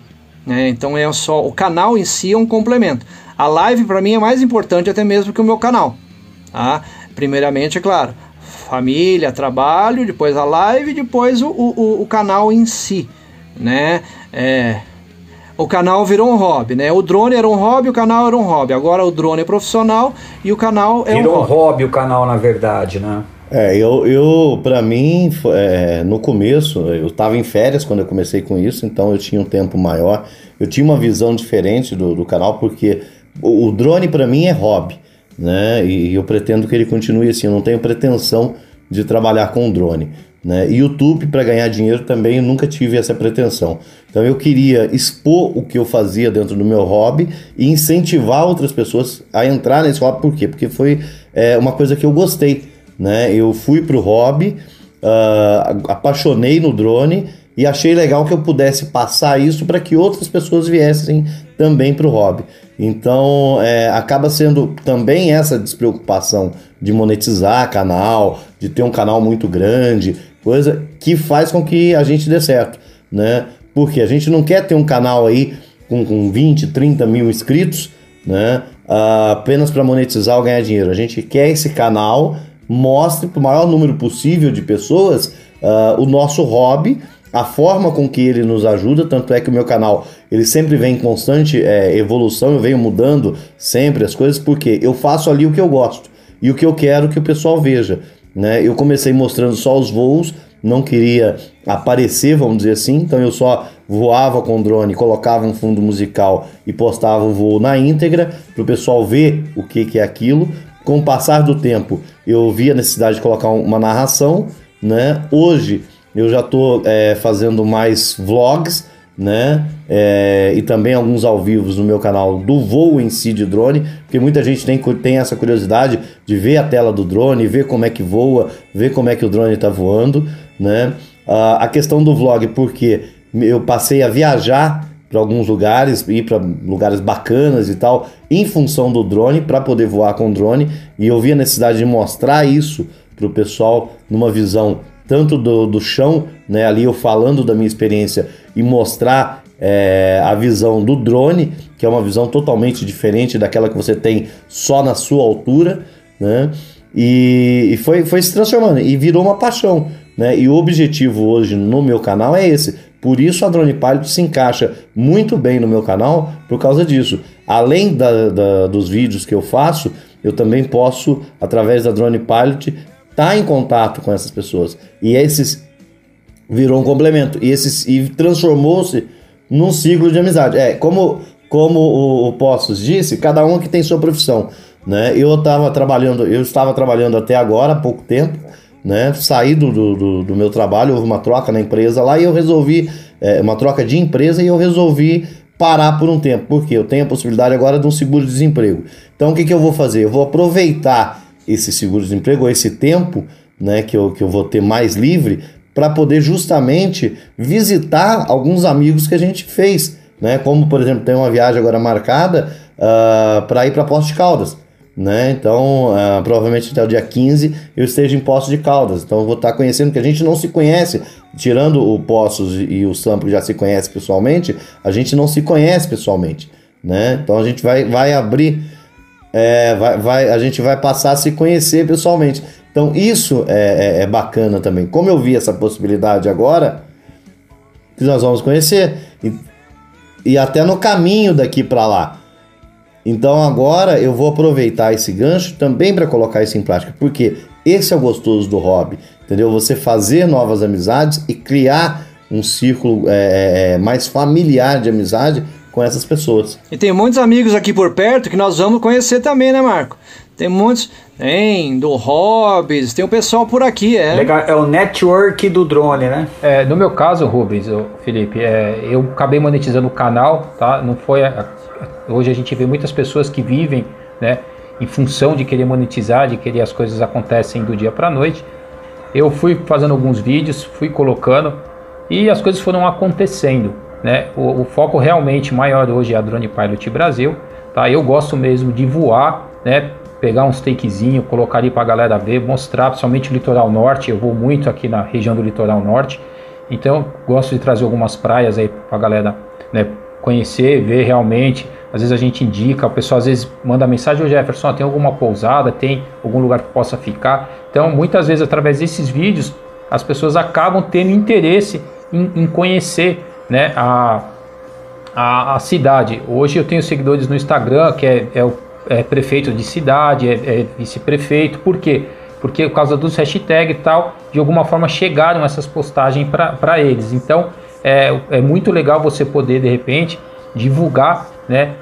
Né? Então é só o canal em si é um complemento. A live para mim é mais importante até mesmo que o meu canal. Tá? Primeiramente, é claro, família, trabalho, depois a live, depois o, o, o canal em si. Né? É, o canal virou um hobby, né? O drone era um hobby, o canal era um hobby. Agora o drone é profissional e o canal é virou um hobby. um hobby o canal, na verdade, né? É, eu, eu para mim, é, no começo, eu estava em férias quando eu comecei com isso, então eu tinha um tempo maior. Eu tinha uma visão diferente do, do canal, porque o, o drone para mim é hobby, né? E eu pretendo que ele continue assim. Eu não tenho pretensão de trabalhar com drone. Né? YouTube para ganhar dinheiro também eu nunca tive essa pretensão. Então eu queria expor o que eu fazia dentro do meu hobby e incentivar outras pessoas a entrar nesse hobby. Por quê? Porque foi é, uma coisa que eu gostei. Né? Eu fui para o hobby, uh, apaixonei no drone e achei legal que eu pudesse passar isso para que outras pessoas viessem também para o hobby. Então é, acaba sendo também essa despreocupação de monetizar canal, de ter um canal muito grande, coisa que faz com que a gente dê certo, né? Porque a gente não quer ter um canal aí com, com 20, 30 mil inscritos, né? Uh, apenas para monetizar ou ganhar dinheiro. A gente quer esse canal mostre para o maior número possível de pessoas uh, o nosso hobby, a forma com que ele nos ajuda, tanto é que o meu canal ele sempre vem em constante é, evolução, eu venho mudando sempre as coisas, porque eu faço ali o que eu gosto e o que eu quero que o pessoal veja. Né? Eu comecei mostrando só os voos, não queria aparecer, vamos dizer assim, então eu só voava com drone, colocava um fundo musical e postava o voo na íntegra para o pessoal ver o que, que é aquilo. Com o passar do tempo, eu vi a necessidade de colocar uma narração, né? Hoje eu já estou é, fazendo mais vlogs, né? É, e também alguns ao vivo no meu canal do voo em si de drone, porque muita gente tem, tem essa curiosidade de ver a tela do drone, ver como é que voa, ver como é que o drone está voando, né? a questão do vlog, porque eu passei a viajar para alguns lugares, ir para lugares bacanas e tal, em função do drone, para poder voar com drone, e eu vi a necessidade de mostrar isso para o pessoal numa visão tanto do, do chão, né, ali eu falando da minha experiência e mostrar é, a visão do drone, que é uma visão totalmente diferente daquela que você tem só na sua altura, né? E, e foi, foi se transformando e virou uma paixão, né? E o objetivo hoje no meu canal é esse. Por isso a Drone Pilot se encaixa muito bem no meu canal por causa disso. Além da, da, dos vídeos que eu faço, eu também posso, através da Drone Pilot, estar tá em contato com essas pessoas. E esses virou um complemento. E, esses, e transformou-se num ciclo de amizade. É, como, como o, o Postos disse, cada um que tem sua profissão. Né? Eu estava trabalhando, eu estava trabalhando até agora, há pouco tempo, né? Saí do, do, do, meu trabalho, houve uma troca na empresa lá e eu resolvi, é, uma troca de empresa e eu resolvi parar por um tempo, porque eu tenho a possibilidade agora de um seguro-desemprego. Então o que, que eu vou fazer? Eu vou aproveitar esse seguro-desemprego, esse tempo né, que, eu, que eu vou ter mais livre, para poder justamente visitar alguns amigos que a gente fez. Né? Como, por exemplo, tem uma viagem agora marcada uh, ah, para ir para Poços de Caldas. Né? Então, uh, provavelmente até o dia 15 eu esteja em Poços de Caldas. Então, eu vou estar conhecendo, que a gente não se conhece, tirando o Poços e o Sampo já se conhece pessoalmente, a gente não se conhece pessoalmente. Né? Então, a gente vai, vai abrir, é, vai, vai, a gente vai passar a se conhecer pessoalmente. Então, isso é, é, é bacana também. Como eu vi essa possibilidade agora, que nós vamos conhecer, e, e até no caminho daqui para lá. Então agora eu vou aproveitar esse gancho também para colocar isso em prática, porque esse é o gostoso do hobby, entendeu? Você fazer novas amizades e criar um círculo é, é, é, mais familiar de amizade com essas pessoas. E tem muitos amigos aqui por perto que nós vamos conhecer também, né, Marco? Tem muitos, tem do Hobbies, tem o pessoal por aqui, é. Legal, é o network do drone, né? É, no meu caso, Rubens, Felipe, é, eu acabei monetizando o canal, tá? Não foi a, Hoje a gente vê muitas pessoas que vivem, né, em função de querer monetizar, de querer as coisas acontecem do dia para a noite. Eu fui fazendo alguns vídeos, fui colocando e as coisas foram acontecendo, né? O, o foco realmente maior hoje é a Drone Pilot Brasil, tá? Eu gosto mesmo de voar, né? Pegar uns takezinho, colocar ali para a galera ver, mostrar, principalmente o litoral norte. Eu vou muito aqui na região do litoral norte, então gosto de trazer algumas praias aí para a galera, né? Conhecer, ver realmente às vezes a gente indica, o pessoal às vezes manda mensagem, ô Jefferson, tem alguma pousada, tem algum lugar que possa ficar. Então, muitas vezes, através desses vídeos, as pessoas acabam tendo interesse em, em conhecer né, a, a, a, cidade. Hoje eu tenho seguidores no Instagram, que é, é o é prefeito de cidade, é, é vice-prefeito. Por quê? Porque por causa dos hashtags e tal, de alguma forma chegaram essas postagens para eles. Então, é, é muito legal você poder, de repente, divulgar né,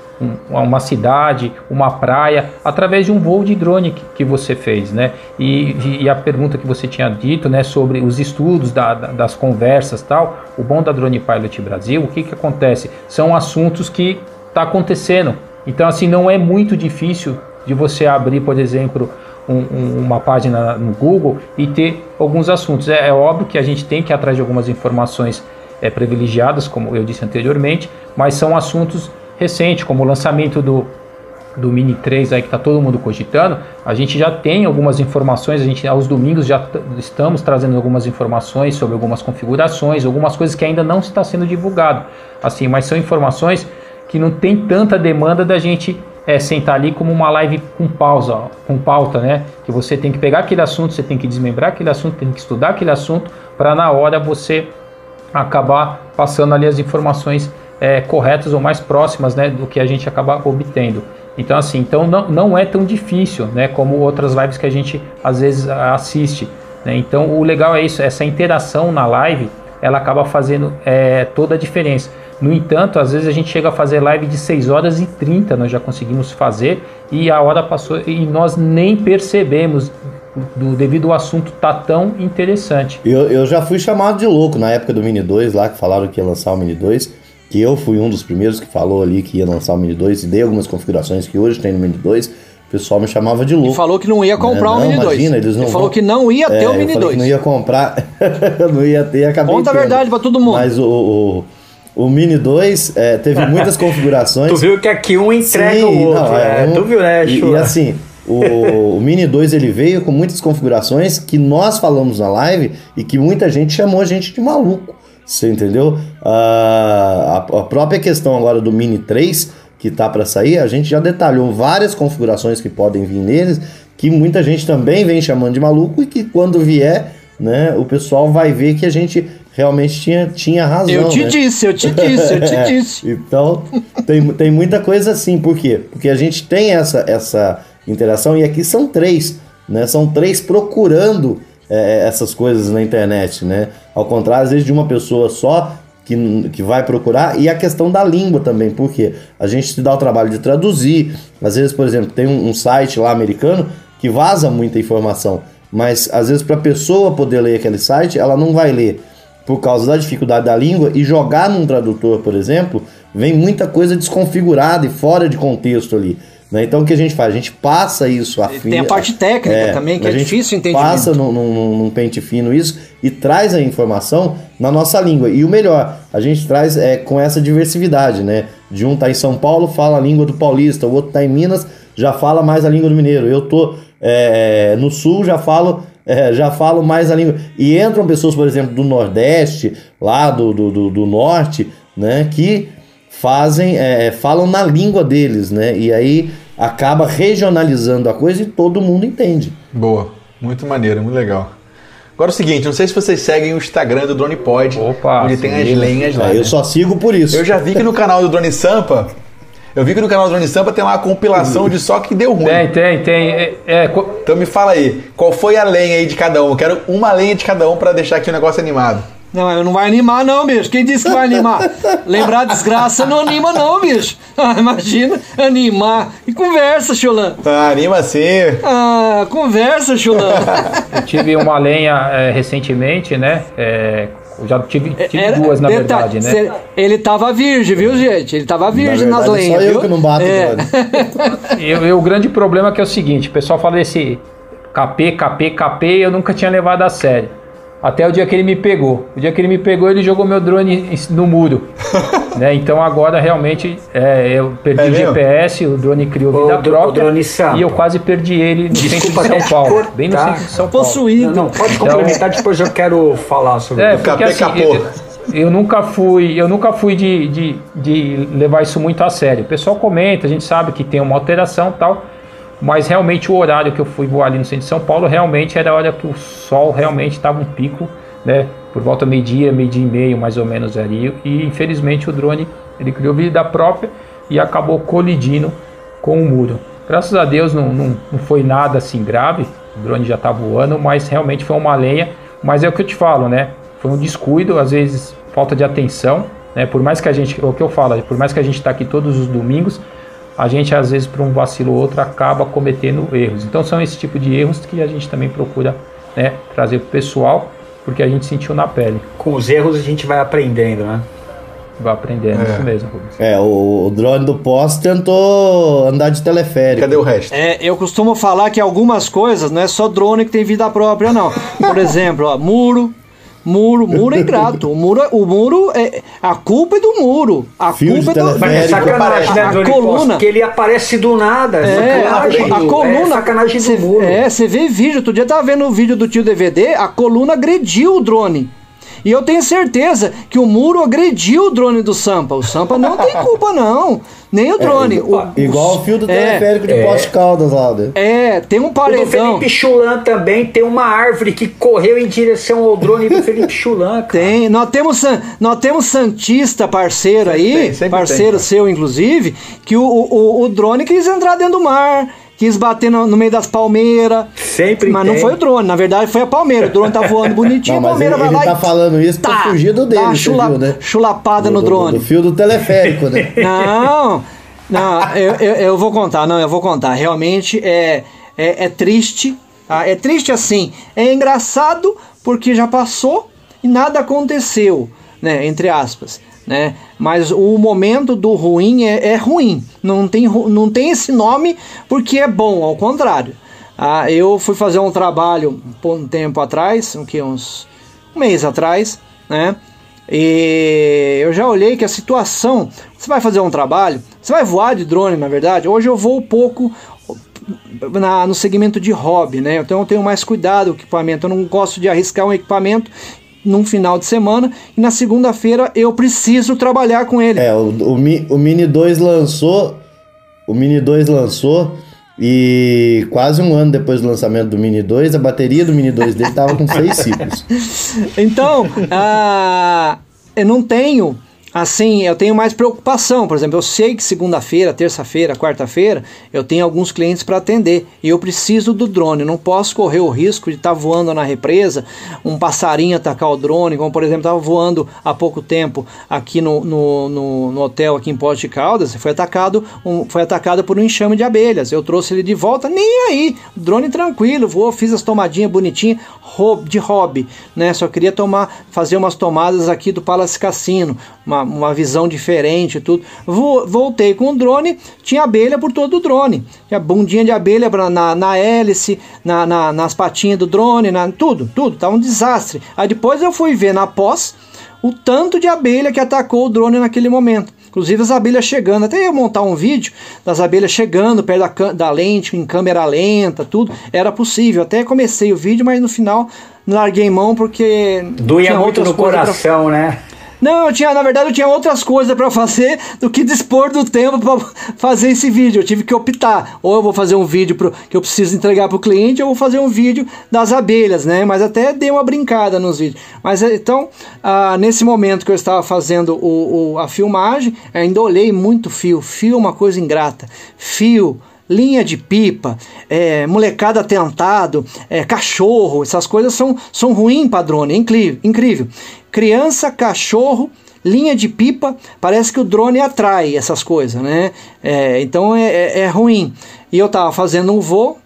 uma cidade, uma praia, através de um voo de drone que, que você fez, né? E, e, a pergunta que você tinha dito, né, sobre os estudos da, da, das conversas tal, o bom da Drone Pilot Brasil, o que que acontece? São assuntos que está acontecendo. Então, assim, não é muito difícil de você abrir, por exemplo, um, um, uma página no Google e ter alguns assuntos. É, é óbvio que a gente tem que ir atrás de algumas informações é, privilegiadas, como eu disse anteriormente, mas são assuntos recentes, como o lançamento do, do Mini 3 aí que está todo mundo cogitando, a gente já tem algumas informações, a gente aos domingos já estamos trazendo algumas informações sobre algumas configurações, algumas coisas que ainda não está sendo divulgado, assim, mas são informações que não tem tanta demanda da gente é, sentar ali como uma live com pausa, ó, com pauta, né? Que você tem que pegar aquele assunto, você tem que desmembrar aquele assunto, tem que estudar aquele assunto, para na hora você acabar passando ali as informações é, corretas ou mais próximas né, do que a gente acaba obtendo. Então, assim, então não, não é tão difícil, né, como outras lives que a gente às vezes assiste. Né? Então, o legal é isso, essa interação na live, ela acaba fazendo é, toda a diferença. No entanto, às vezes a gente chega a fazer live de 6 horas e 30, nós já conseguimos fazer, e a hora passou e nós nem percebemos do, devido ao assunto tá tão interessante. Eu, eu já fui chamado de louco na época do Mini 2, lá que falaram que ia lançar o Mini 2 que eu fui um dos primeiros que falou ali que ia lançar o Mini 2 e dei algumas configurações que hoje tem no Mini 2. O pessoal me chamava de louco. E falou que não ia comprar o Mini 2. Imagina, eles não Ele falou que não ia ter é, o Mini 2. não ia comprar, não ia ter, acabei Conta a verdade pra todo mundo. Mas o, o, o Mini 2 é, teve muitas configurações. tu viu que aqui um entrega Sim, o outro. Não, é, um, tu viu, né, e, e assim, o, o, Mini 2 ele veio com muitas configurações que nós falamos na live e que muita gente chamou a gente de maluco. Você entendeu? a, a própria questão agora do Mini 3, que tá para sair, a gente já detalhou várias configurações que podem vir neles, que muita gente também vem chamando de maluco e que quando vier, né, o pessoal vai ver que a gente realmente tinha, tinha razão. Eu te né? disse, eu te disse, eu te é, disse. então, tem, tem muita coisa assim, por quê? Porque a gente tem essa, essa interação e aqui são três, né? São três procurando é, essas coisas na internet, né? Ao contrário, às vezes, de uma pessoa só que, que vai procurar, e a questão da língua também, porque a gente se dá o trabalho de traduzir. Às vezes, por exemplo, tem um, um site lá americano que vaza muita informação, mas às vezes, para a pessoa poder ler aquele site, ela não vai ler por causa da dificuldade da língua e jogar num tradutor, por exemplo, vem muita coisa desconfigurada e fora de contexto ali. Né? Então o que a gente faz? A gente passa isso a fim, Tem a parte técnica é, também, que é difícil entender. Passa num, num, num, pente fino isso e traz a informação na nossa língua. E o melhor, a gente traz é, com essa diversidade, né? De um tá em São Paulo, fala a língua do paulista, o outro tá em Minas, já fala mais a língua do mineiro. Eu tô é, no sul, já falo é, já falo mais a língua. E entram pessoas, por exemplo, do Nordeste, lá do, do, do, do Norte, né, que fazem, é, falam na língua deles, né? E aí acaba regionalizando a coisa e todo mundo entende. Boa, muito maneiro, muito legal. Agora é o seguinte, não sei se vocês seguem o Instagram do Drone Pod, Opa, onde tem as lenhas lá. É, eu né? só sigo por isso. Eu já vi que no canal do Drone Sampa eu vi que no canal do Drone Sampa tem lá uma compilação de só que deu ruim. Tem, tem, tem. É, é... Então me fala aí, qual foi a lenha aí de cada um? Eu quero uma lenha de cada um para deixar aqui o negócio animado. Não, eu não vai animar não, bicho. Quem disse que vai animar? Lembrar desgraça não anima não, bicho. Ah, imagina, animar. E conversa, Chulan. Ah, anima sim. Ah, conversa, Chulan. eu tive uma lenha é, recentemente, né? É, eu já tive, tive Era, duas, na verdade, né? Ele tava virgem, viu, gente? Ele tava virgem na nas lenhas, só eu viu? que não bato, é. eu, eu, O grande problema é que é o seguinte, o pessoal fala desse KP, KP, KP, eu nunca tinha levado a sério. Até o dia que ele me pegou. O dia que ele me pegou, ele jogou meu drone no muro. né? Então agora realmente é, eu perdi é o GPS, o drone criou vida o, própria. O e eu quase perdi ele no Desculpa, centro de São Paulo. Bem no centro de São Paulo. Possuído. Não, não pode então, complementar, depois eu quero falar sobre é, porque, assim, eu, eu nunca fui, eu nunca fui de, de, de levar isso muito a sério. O pessoal comenta, a gente sabe que tem uma alteração tal. Mas realmente o horário que eu fui voar ali no centro de São Paulo, realmente era a hora que o sol realmente estava um pico, né? Por volta meio-dia, meio-dia e meio, mais ou menos ali. E infelizmente o drone ele criou vida própria e acabou colidindo com o muro. Graças a Deus não, não, não foi nada assim grave, o drone já está voando, mas realmente foi uma lenha. Mas é o que eu te falo, né? Foi um descuido, às vezes falta de atenção, né? Por mais que a gente, é o que eu falo, por mais que a gente está aqui todos os domingos, a gente às vezes por um vacilo ou outro acaba cometendo erros. Então são esse tipo de erros que a gente também procura né, trazer para o pessoal, porque a gente sentiu na pele. Com os erros a gente vai aprendendo, né? Vai aprendendo, é. isso mesmo, Rubens. É, o, o drone do pós tentou andar de teleférico. Cadê o resto? É, eu costumo falar que algumas coisas não é só drone que tem vida própria, não. Por exemplo, ó, muro, Muro, muro é ingrato. O muro, o muro é. A culpa é do muro. A Fio culpa é do. Mas é sacanagem, né, a, coluna. Que ele aparece do nada. É, a, a, coluna. É sacanagem do muro. É, você vê vídeo. Outro dia tava vendo o vídeo do tio DVD, a coluna agrediu o drone. E eu tenho certeza que o muro agrediu o drone do Sampa. O Sampa não tem culpa, não. Nem o drone. É, o, igual o fio do é, teleférico de é. Poste Caldas lá. né? É, tem um O do paredão. Felipe Chulan também tem uma árvore que correu em direção ao drone do Felipe Chulan. cara. Tem, nós temos, nós temos Santista parceiro aí, tem, sempre parceiro tem, seu inclusive, que o, o, o drone quis entrar dentro do mar, quis bater no, no meio das palmeiras. Sempre Mas não tem. foi o drone, na verdade foi a palmeira. O drone tá voando bonitinho, Não, a mas ele, palmeira vai ele lá tá e falando isso pra fugir do dele, você chula- viu, né? chulapada Do- no do- drone. Do fio do teleférico, né? Não, não, eu, eu, eu vou contar, não, eu vou contar. Realmente é, é, é triste, tá? É triste assim, é engraçado porque já passou e nada aconteceu, né? Entre aspas. Né? Mas o momento do ruim é, é ruim. Não tem, não tem esse nome porque é bom, ao contrário. Ah, eu fui fazer um trabalho um tempo atrás, um, que, uns, um mês atrás, né? E eu já olhei que a situação. Você vai fazer um trabalho, você vai voar de drone, na verdade. Hoje eu vou pouco na- no segmento de hobby, né? Então eu tenho mais cuidado com o equipamento. Eu não gosto de arriscar um equipamento num final de semana e na segunda-feira eu preciso trabalhar com ele. É, o, o, o Mini 2 lançou. O Mini 2 lançou. E quase um ano depois do lançamento do Mini 2, a bateria do Mini 2 dele tava com seis ciclos. Então, ah, eu não tenho, assim, eu tenho mais preocupação. Por exemplo, eu sei que segunda-feira, terça-feira, quarta-feira, eu tenho alguns clientes para atender e eu preciso do drone. Eu não posso correr o risco de estar voando na represa, um passarinho atacar o drone, como por exemplo, estava voando há pouco tempo aqui no, no, no- no hotel aqui em Pote de Caldas, foi atacado, um, foi atacado por um enxame de abelhas. Eu trouxe ele de volta, nem aí, drone tranquilo, voou, fiz as tomadinhas bonitinhas, de hobby, né? Só queria tomar, fazer umas tomadas aqui do Palace Cassino, uma, uma visão diferente e tudo. Vo- voltei com o drone, tinha abelha por todo o drone. Tinha bundinha de abelha na, na hélice, na, na- nas patinhas do drone, na, tudo, tudo, tá um desastre. Aí depois eu fui ver na pós o tanto de abelha que atacou o drone naquele momento. Inclusive as abelhas chegando, até ia montar um vídeo das abelhas chegando perto da, da lente, em câmera lenta, tudo, era possível. Até comecei o vídeo, mas no final larguei mão porque. Doía muito no coisas pra- coração, né? Não, eu tinha, na verdade, eu tinha outras coisas para fazer do que dispor do tempo para fazer esse vídeo. Eu tive que optar. Ou eu vou fazer um vídeo pro, que eu preciso entregar para o cliente, ou eu vou fazer um vídeo das abelhas, né? Mas até dei uma brincada nos vídeos. Mas eh, então, ah, nesse momento que eu estava fazendo o, o- a filmagem, ainda olhei muito fio. Fio é uma coisa ingrata. Fio linha de pipa, é, molecada atentado, é, cachorro, essas coisas são, são ruins para drone, é incrível, incrível. Criança, cachorro, linha de pipa, parece que o drone atrai essas coisas, né? É, então é, é- é ruim. E eu tava fazendo um voo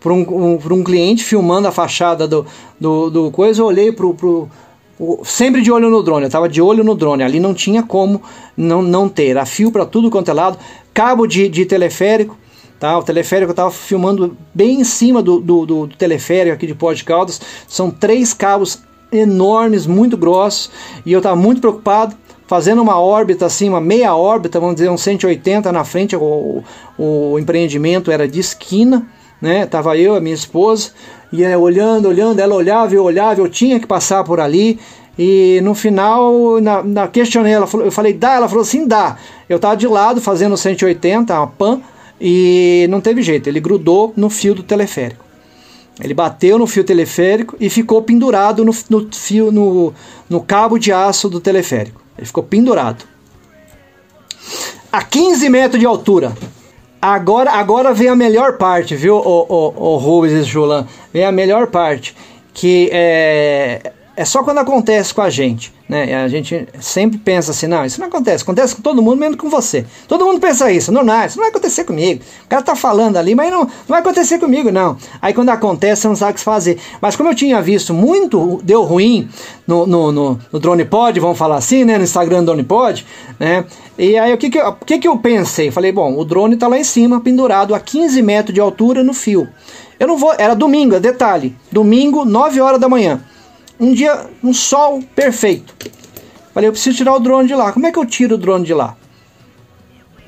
para um, um, um cliente filmando a fachada do, do, do coisa, eu olhei pro, pro sempre de olho no drone, eu tava de olho no drone, ali não tinha como não, não ter, era fio para tudo quanto é lado, cabo de, de teleférico, tá? O teleférico eu tava filmando bem em cima do, do, do- do teleférico aqui de Pó de Caldas, são três cabos enormes, muito grossos, e eu tava muito preocupado, fazendo uma órbita assim, uma meia órbita, vamos dizer, um 180 na frente, o, o, empreendimento era de esquina, né? Tava eu, a minha esposa, e olhando, olhando, ela olhava, eu olhava, eu tinha que passar por ali. E no final, na, na questionei, ela falou, eu falei, dá? Ela falou assim, dá. Eu tava de lado fazendo 180, uma pan, e não teve jeito, ele grudou no fio do teleférico. Ele bateu no fio teleférico e ficou pendurado no, no fio, no, no cabo de aço do teleférico. Ele ficou pendurado. A 15 metros de altura. Agora, agora vem a melhor parte, viu, o, o, o Rubens e Julan? Vem a melhor parte, que é, é só quando acontece com a gente, né? A gente sempre pensa assim, não, isso não acontece, acontece com todo mundo, menos com você. Todo mundo pensa isso, não, isso não vai acontecer comigo. O cara tá falando ali, mas não, não vai acontecer comigo, não. Aí quando acontece, você não sabe o que fazer. Mas como eu tinha visto muito, deu ruim no, no, no, no Drone Pod, vamos falar assim, né? No Instagram do Drone Pod, né? E aí o que que, eu- o que que eu pensei? Falei, bom, o drone tá lá em cima, pendurado a 15 metros de altura no fio. Eu não vou, era domingo, é detalhe, domingo, 9 horas da manhã. Um dia, um sol perfeito. Falei, eu preciso tirar o drone de lá. Como é que eu tiro o drone de lá?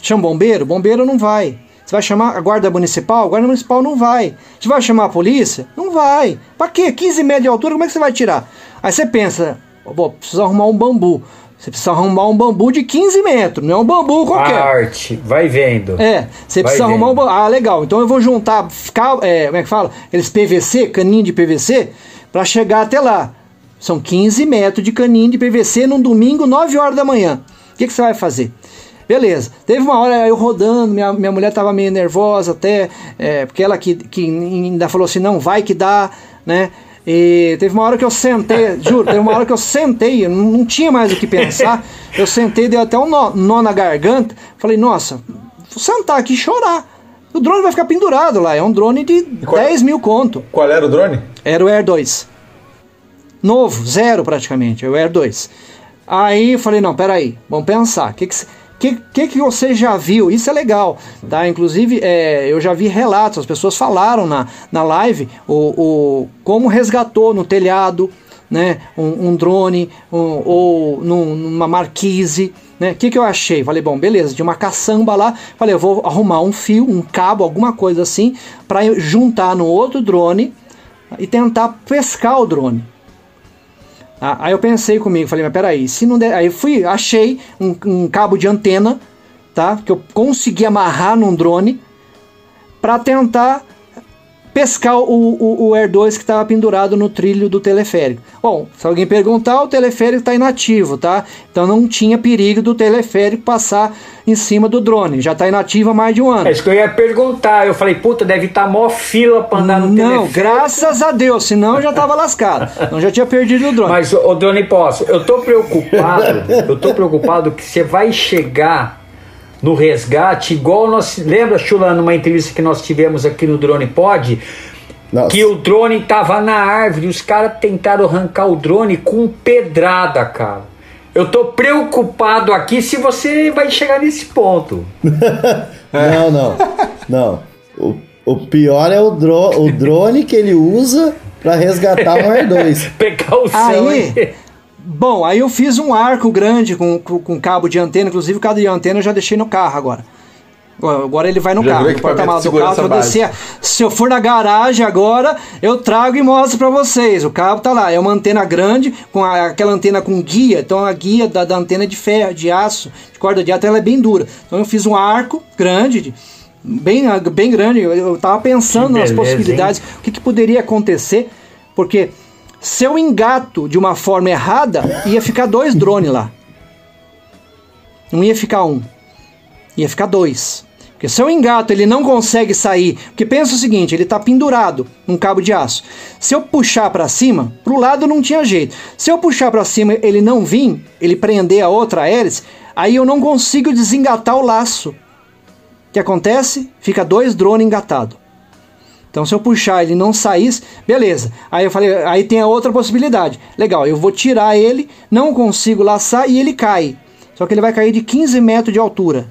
Chama bombeiro? Bombeiro não vai. Você vai chamar a guarda municipal? A guarda municipal não vai. Você vai chamar a polícia? Não vai. Pra quê? 15 metros de altura, como é que você vai tirar? Aí você pensa, pô, precisa arrumar um bambu. Você precisa arrumar um bambu de 15 metros, não é um bambu qualquer. Arte, vai vendo. É, você Vai precisa vendo. arrumar um bambu. Ah, legal. Então eu vou juntar, ficar, é, como é que fala? Eles PVC, caninho de PVC, para chegar até lá. São 15 metros de caninho de PVC num domingo, 9 horas da manhã. O que, que você vai fazer? Beleza. Teve uma hora eu rodando, minha, minha mulher tava meio nervosa até, é, porque ela que, que ainda falou assim, não, vai que dá, né? E teve uma hora que eu sentei, juro, teve uma hora que eu sentei, eu não, não tinha mais o que pensar. Eu sentei, deu até um nó, nó na garganta. Falei, nossa, vou sentar aqui e chorar. O drone vai ficar pendurado lá, é um drone de 10 mil conto. Qual era o drone? Era o Air 2. Novo, zero praticamente, é o Air 2. Aí eu falei, não, peraí, vamos pensar. O que, que, que, que você já viu? Isso é legal, tá? Inclusive, é, eu já vi relatos, as pessoas falaram na, na live o, o, como resgatou no telhado, né? Um, um drone, um- ou num- numa marquise, né? O que, que eu achei? Falei, bom, beleza, de uma caçamba lá. Falei, eu vou arrumar um fio, um cabo, alguma coisa assim, para juntar no outro drone e tentar pescar o drone. Ah, Aí eu pensei comigo, falei, mas peraí, se não der. Aí fui, achei um, um cabo de antena, tá? Que eu consegui amarrar num drone para tentar pescar o, o, o Air 2 que estava pendurado no trilho do teleférico. Bom, se alguém perguntar, o teleférico está inativo, tá? Então não tinha perigo do teleférico passar em cima do drone. Já está inativo há mais de um ano. É isso que eu ia perguntar. Eu falei, puta, deve estar mó fila pra andar no Não, teleférico. graças a Deus, senão eu já tava lascado. Não já tinha perdido o drone. Mas, ô Drone Posso, eu tô preocupado, eu tô preocupado que você vai chegar no resgate, igual nós. Lembra, Chula, numa entrevista que nós tivemos aqui no Drone Pod? Que o drone tava na árvore, os caras tentaram arrancar o drone com pedrada, cara. Eu tô preocupado aqui se você vai chegar nesse ponto. Não, não. Não. O, o pior é o, dro, o drone que ele usa pra resgatar um Air 2. Precaução, Aí, bom, aí eu fiz um arco grande com, com, com cabo de antena, inclusive o cabo de antena eu já deixei no carro agora. Agora ele vai no Já carro, no porta-malas do carro, vou descer. Se eu for na garagem agora, eu trago e mostro pra vocês. O cabo tá lá, é uma antena grande, com a- aquela antena com guia, então a guia da, da antena é de ferro, de aço, de corda de aço, ela é bem dura. Então eu fiz um arco grande, de- bem, bem grande, eu, eu tava pensando nas possibilidades, o que, que poderia acontecer, porque se eu engato de uma forma errada, ia ficar dois drones lá. Não ia ficar um, ia ficar dois. Porque se eu engato, ele não consegue sair. Porque pensa o seguinte, ele está pendurado num cabo de aço. Se eu puxar para cima, pro lado não tinha jeito. Se eu puxar para cima, ele não vir, ele prender a outra hélice, aí eu não consigo desengatar o laço. O que acontece? Fica dois drones engatados. Então, se eu puxar ele não saísse, beleza. Aí eu falei, aí tem a outra possibilidade. Legal, eu vou tirar ele, não consigo laçar e ele cai. Só que ele vai cair de 15 metros de altura.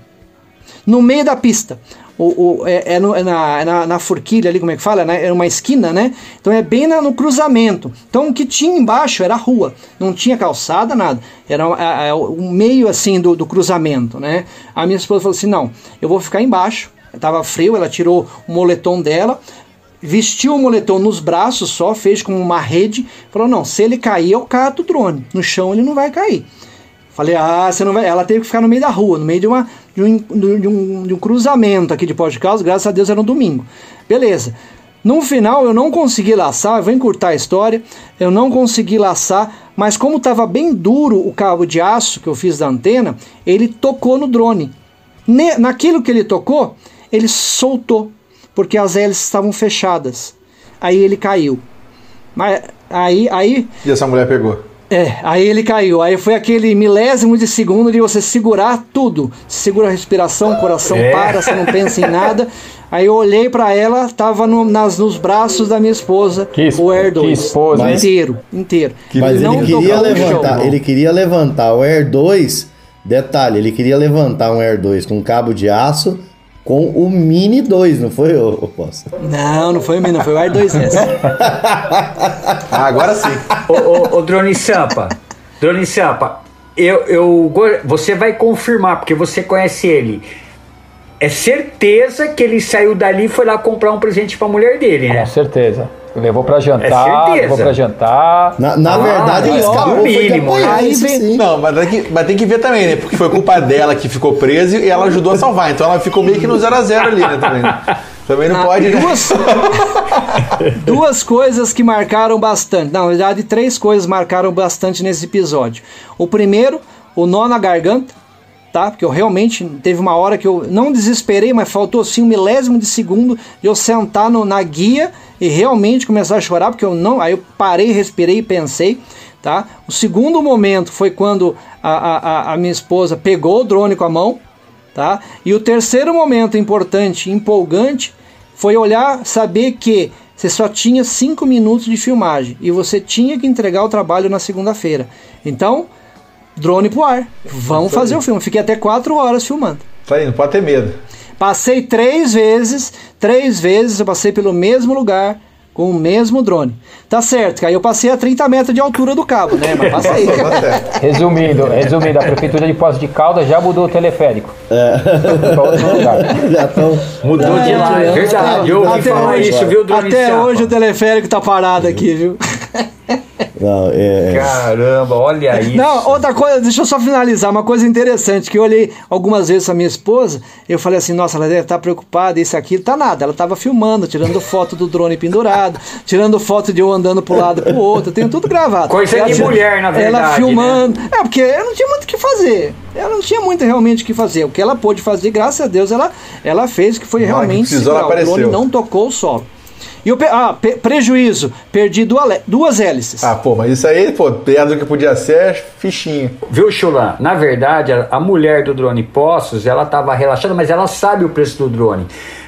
No meio da pista. O, o- é, é no- é na, é na, na forquilha ali, como é que fala? né? É uma esquina, né? Então é bem na- no cruzamento. Então o que tinha embaixo era rua. Não tinha calçada, nada. Era é, é, o meio assim do, do cruzamento, né? A minha esposa falou assim: não, eu vou ficar embaixo. Tava frio, ela tirou o moletom dela, vestiu o moletom nos braços só, fez como uma rede. Falou: não, se ele cair, eu cato o drone. No chão ele não vai cair. Falei, ah, você não vai. Ela teve que ficar no meio da rua, no meio de, uma, de, um, de, um, de um cruzamento aqui de Pós de Caldas, graças a Deus era um domingo. Beleza. No final eu não consegui laçar, eu vou encurtar a história, eu não consegui laçar, mas como estava bem duro o cabo de aço que eu fiz da antena, ele tocou no drone. Ne- naquilo que ele tocou, ele soltou, porque as hélices estavam fechadas. Aí ele caiu. Mas aí, aí E essa mulher pegou. é, aí ele caiu. Aí foi aquele milésimo de segundo de você segurar tudo. Você segura a respiração, o coração É. para, você não pensa em nada. Aí eu olhei pra ela, tava no- nas, nos braços da minha esposa, o Air 2. que esposa, hein? inteiro, inteiro. Mas Não ele queria levantar, ele queria levantar o Air 2. Detalhe, ele queria levantar um Air 2 com cabo de aço com o Mini 2, não foi, ô, ô Poça? Não, não foi o Mini, foi o Air 2S. Ah, agora sim. ô, ô, ô, Drone Sampa, Drone Sampa, eu, eu, você vai confirmar, porque você conhece ele. É certeza que ele saiu dali e foi lá comprar um presente pra mulher dele, né? Com certeza. Levou pra jantar, certeza. levou pra jantar. Na, na Ah, verdade, ele escapou, no foi mínimo, apanhou, Aí isso vem-. Não, mas tem, que, mas tem que ver também, né? Porque foi culpa dela que ficou presa e ela ajudou a salvar. Então ela ficou meio que no 0 a 0 ali, né? Também, também não Ah, pode, né? duas, duas coisas que marcaram bastante. Na verdade, três coisas marcaram bastante nesse episódio. O primeiro, o nó na garganta, tá? Porque eu realmente teve uma hora que eu não desesperei, mas faltou assim um milésimo de segundo de eu sentar no- na guia e realmente começar a chorar, porque eu não. Aí eu parei, respirei e pensei. Tá? O segundo momento foi quando a, a, a- minha esposa pegou o drone com a mão, tá? E o terceiro momento importante, empolgante, foi olhar, saber que você só tinha cinco minutos de filmagem e você tinha que entregar o trabalho na segunda-feira. Então, drone pro ar. Vamos fazer o filme. Fiquei até quatro horas filmando. Isso aí, não pode ter medo. Passei três vezes, três vezes eu passei pelo mesmo lugar com o mesmo drone. Tá certo, que aí eu passei a 30 metros de altura do cabo, né? Mas passei. tá Resumindo, resumindo, a prefeitura de Poços de Caldas já mudou o teleférico. É. Pra outro lugar. Já estão. Mudou de lá, é verdade. Eu ouvi Até falar hoje, isso, viu, Drone Até hoje o teleférico tá parado aqui, viu? Não, é, é. Caramba, olha isso. Não, outra coisa, deixa eu só finalizar, uma coisa interessante, que eu olhei algumas vezes a minha esposa, eu falei assim, nossa, ela deve estar preocupada, isso aqui, tá nada, ela tava filmando, tirando foto do drone pendurado, tirando foto de eu andando pro lado e pro outro, eu tenho tudo gravado. Coisa Ela de mulher, na verdade, Ela filmando, é, porque eu não tinha muito o que fazer, ela não tinha muito realmente o que fazer, o que ela pôde fazer, graças a Deus, ela, ela fez, que foi que realmente precisou, ela segurar. o drone apareceu. não tocou o solo. E o pe- ah, pe- prejuízo, perdi duas, duas hélices. Ah, pô, mas isso aí, pô, perto do que podia ser, é fichinha. Viu, Chulan? Na verdade, a, a mulher do drone Poços, ela tava relaxada, mas ela sabe o preço do drone.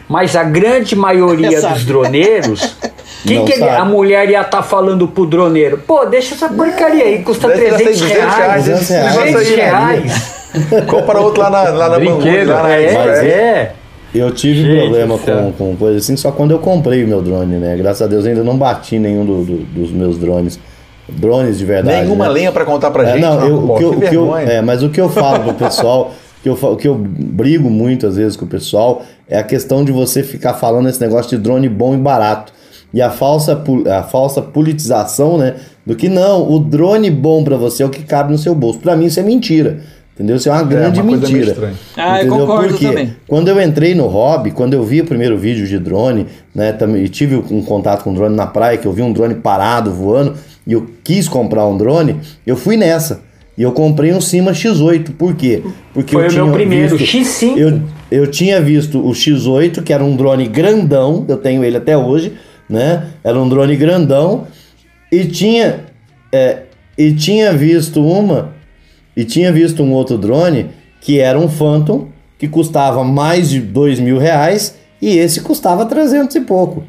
Mas a grande maioria dos droneiros, que que ele- a mulher ia estar falando pro droneiro? Pô, deixa essa porcaria aí, custa ter 300 200 reais, reais. esse reais. 200 negócio aí, né? reais. Compra outro lá na, lá na Brinquedo. Lá na É, é. Eu tive Gente problema com, com coisa assim só quando eu comprei o meu drone, né? Graças a Deus ainda não bati nenhum do- do- dos meus drones. Drones de verdade. Nenhuma né? lenha pra contar pra É, gente. não, eu, pô, o que eu, que que eu- vergonha. é, mas o que eu falo pro pessoal, que eu, o que eu brigo muito às vezes com o pessoal, é a questão de você ficar falando esse negócio de drone bom e barato. E a falsa, a falsa politização, né? Do que não, o drone bom pra você é o que cabe no seu bolso. Pra mim isso é mentira. Entendeu? Isso é uma grande uma coisa meio mentira. Ah, eu Entendeu? concordo Porque também. Quando eu entrei no hobby, quando eu vi o primeiro vídeo de drone, né, também e tive um contato com drone na praia, que eu vi um drone parado voando e eu quis comprar um drone, eu fui nessa. E eu comprei um Cima X8. Por quê? Porque Foi eu o meu tinha primeiro, visto, X5. Eu, eu tinha visto o X8, que era um drone grandão, eu tenho ele até hoje, né? Era um drone grandão e tinha é, e tinha visto uma e tinha visto um outro drone que era um Phantom que custava mais de dois mil reais e esse custava 300 e pouco.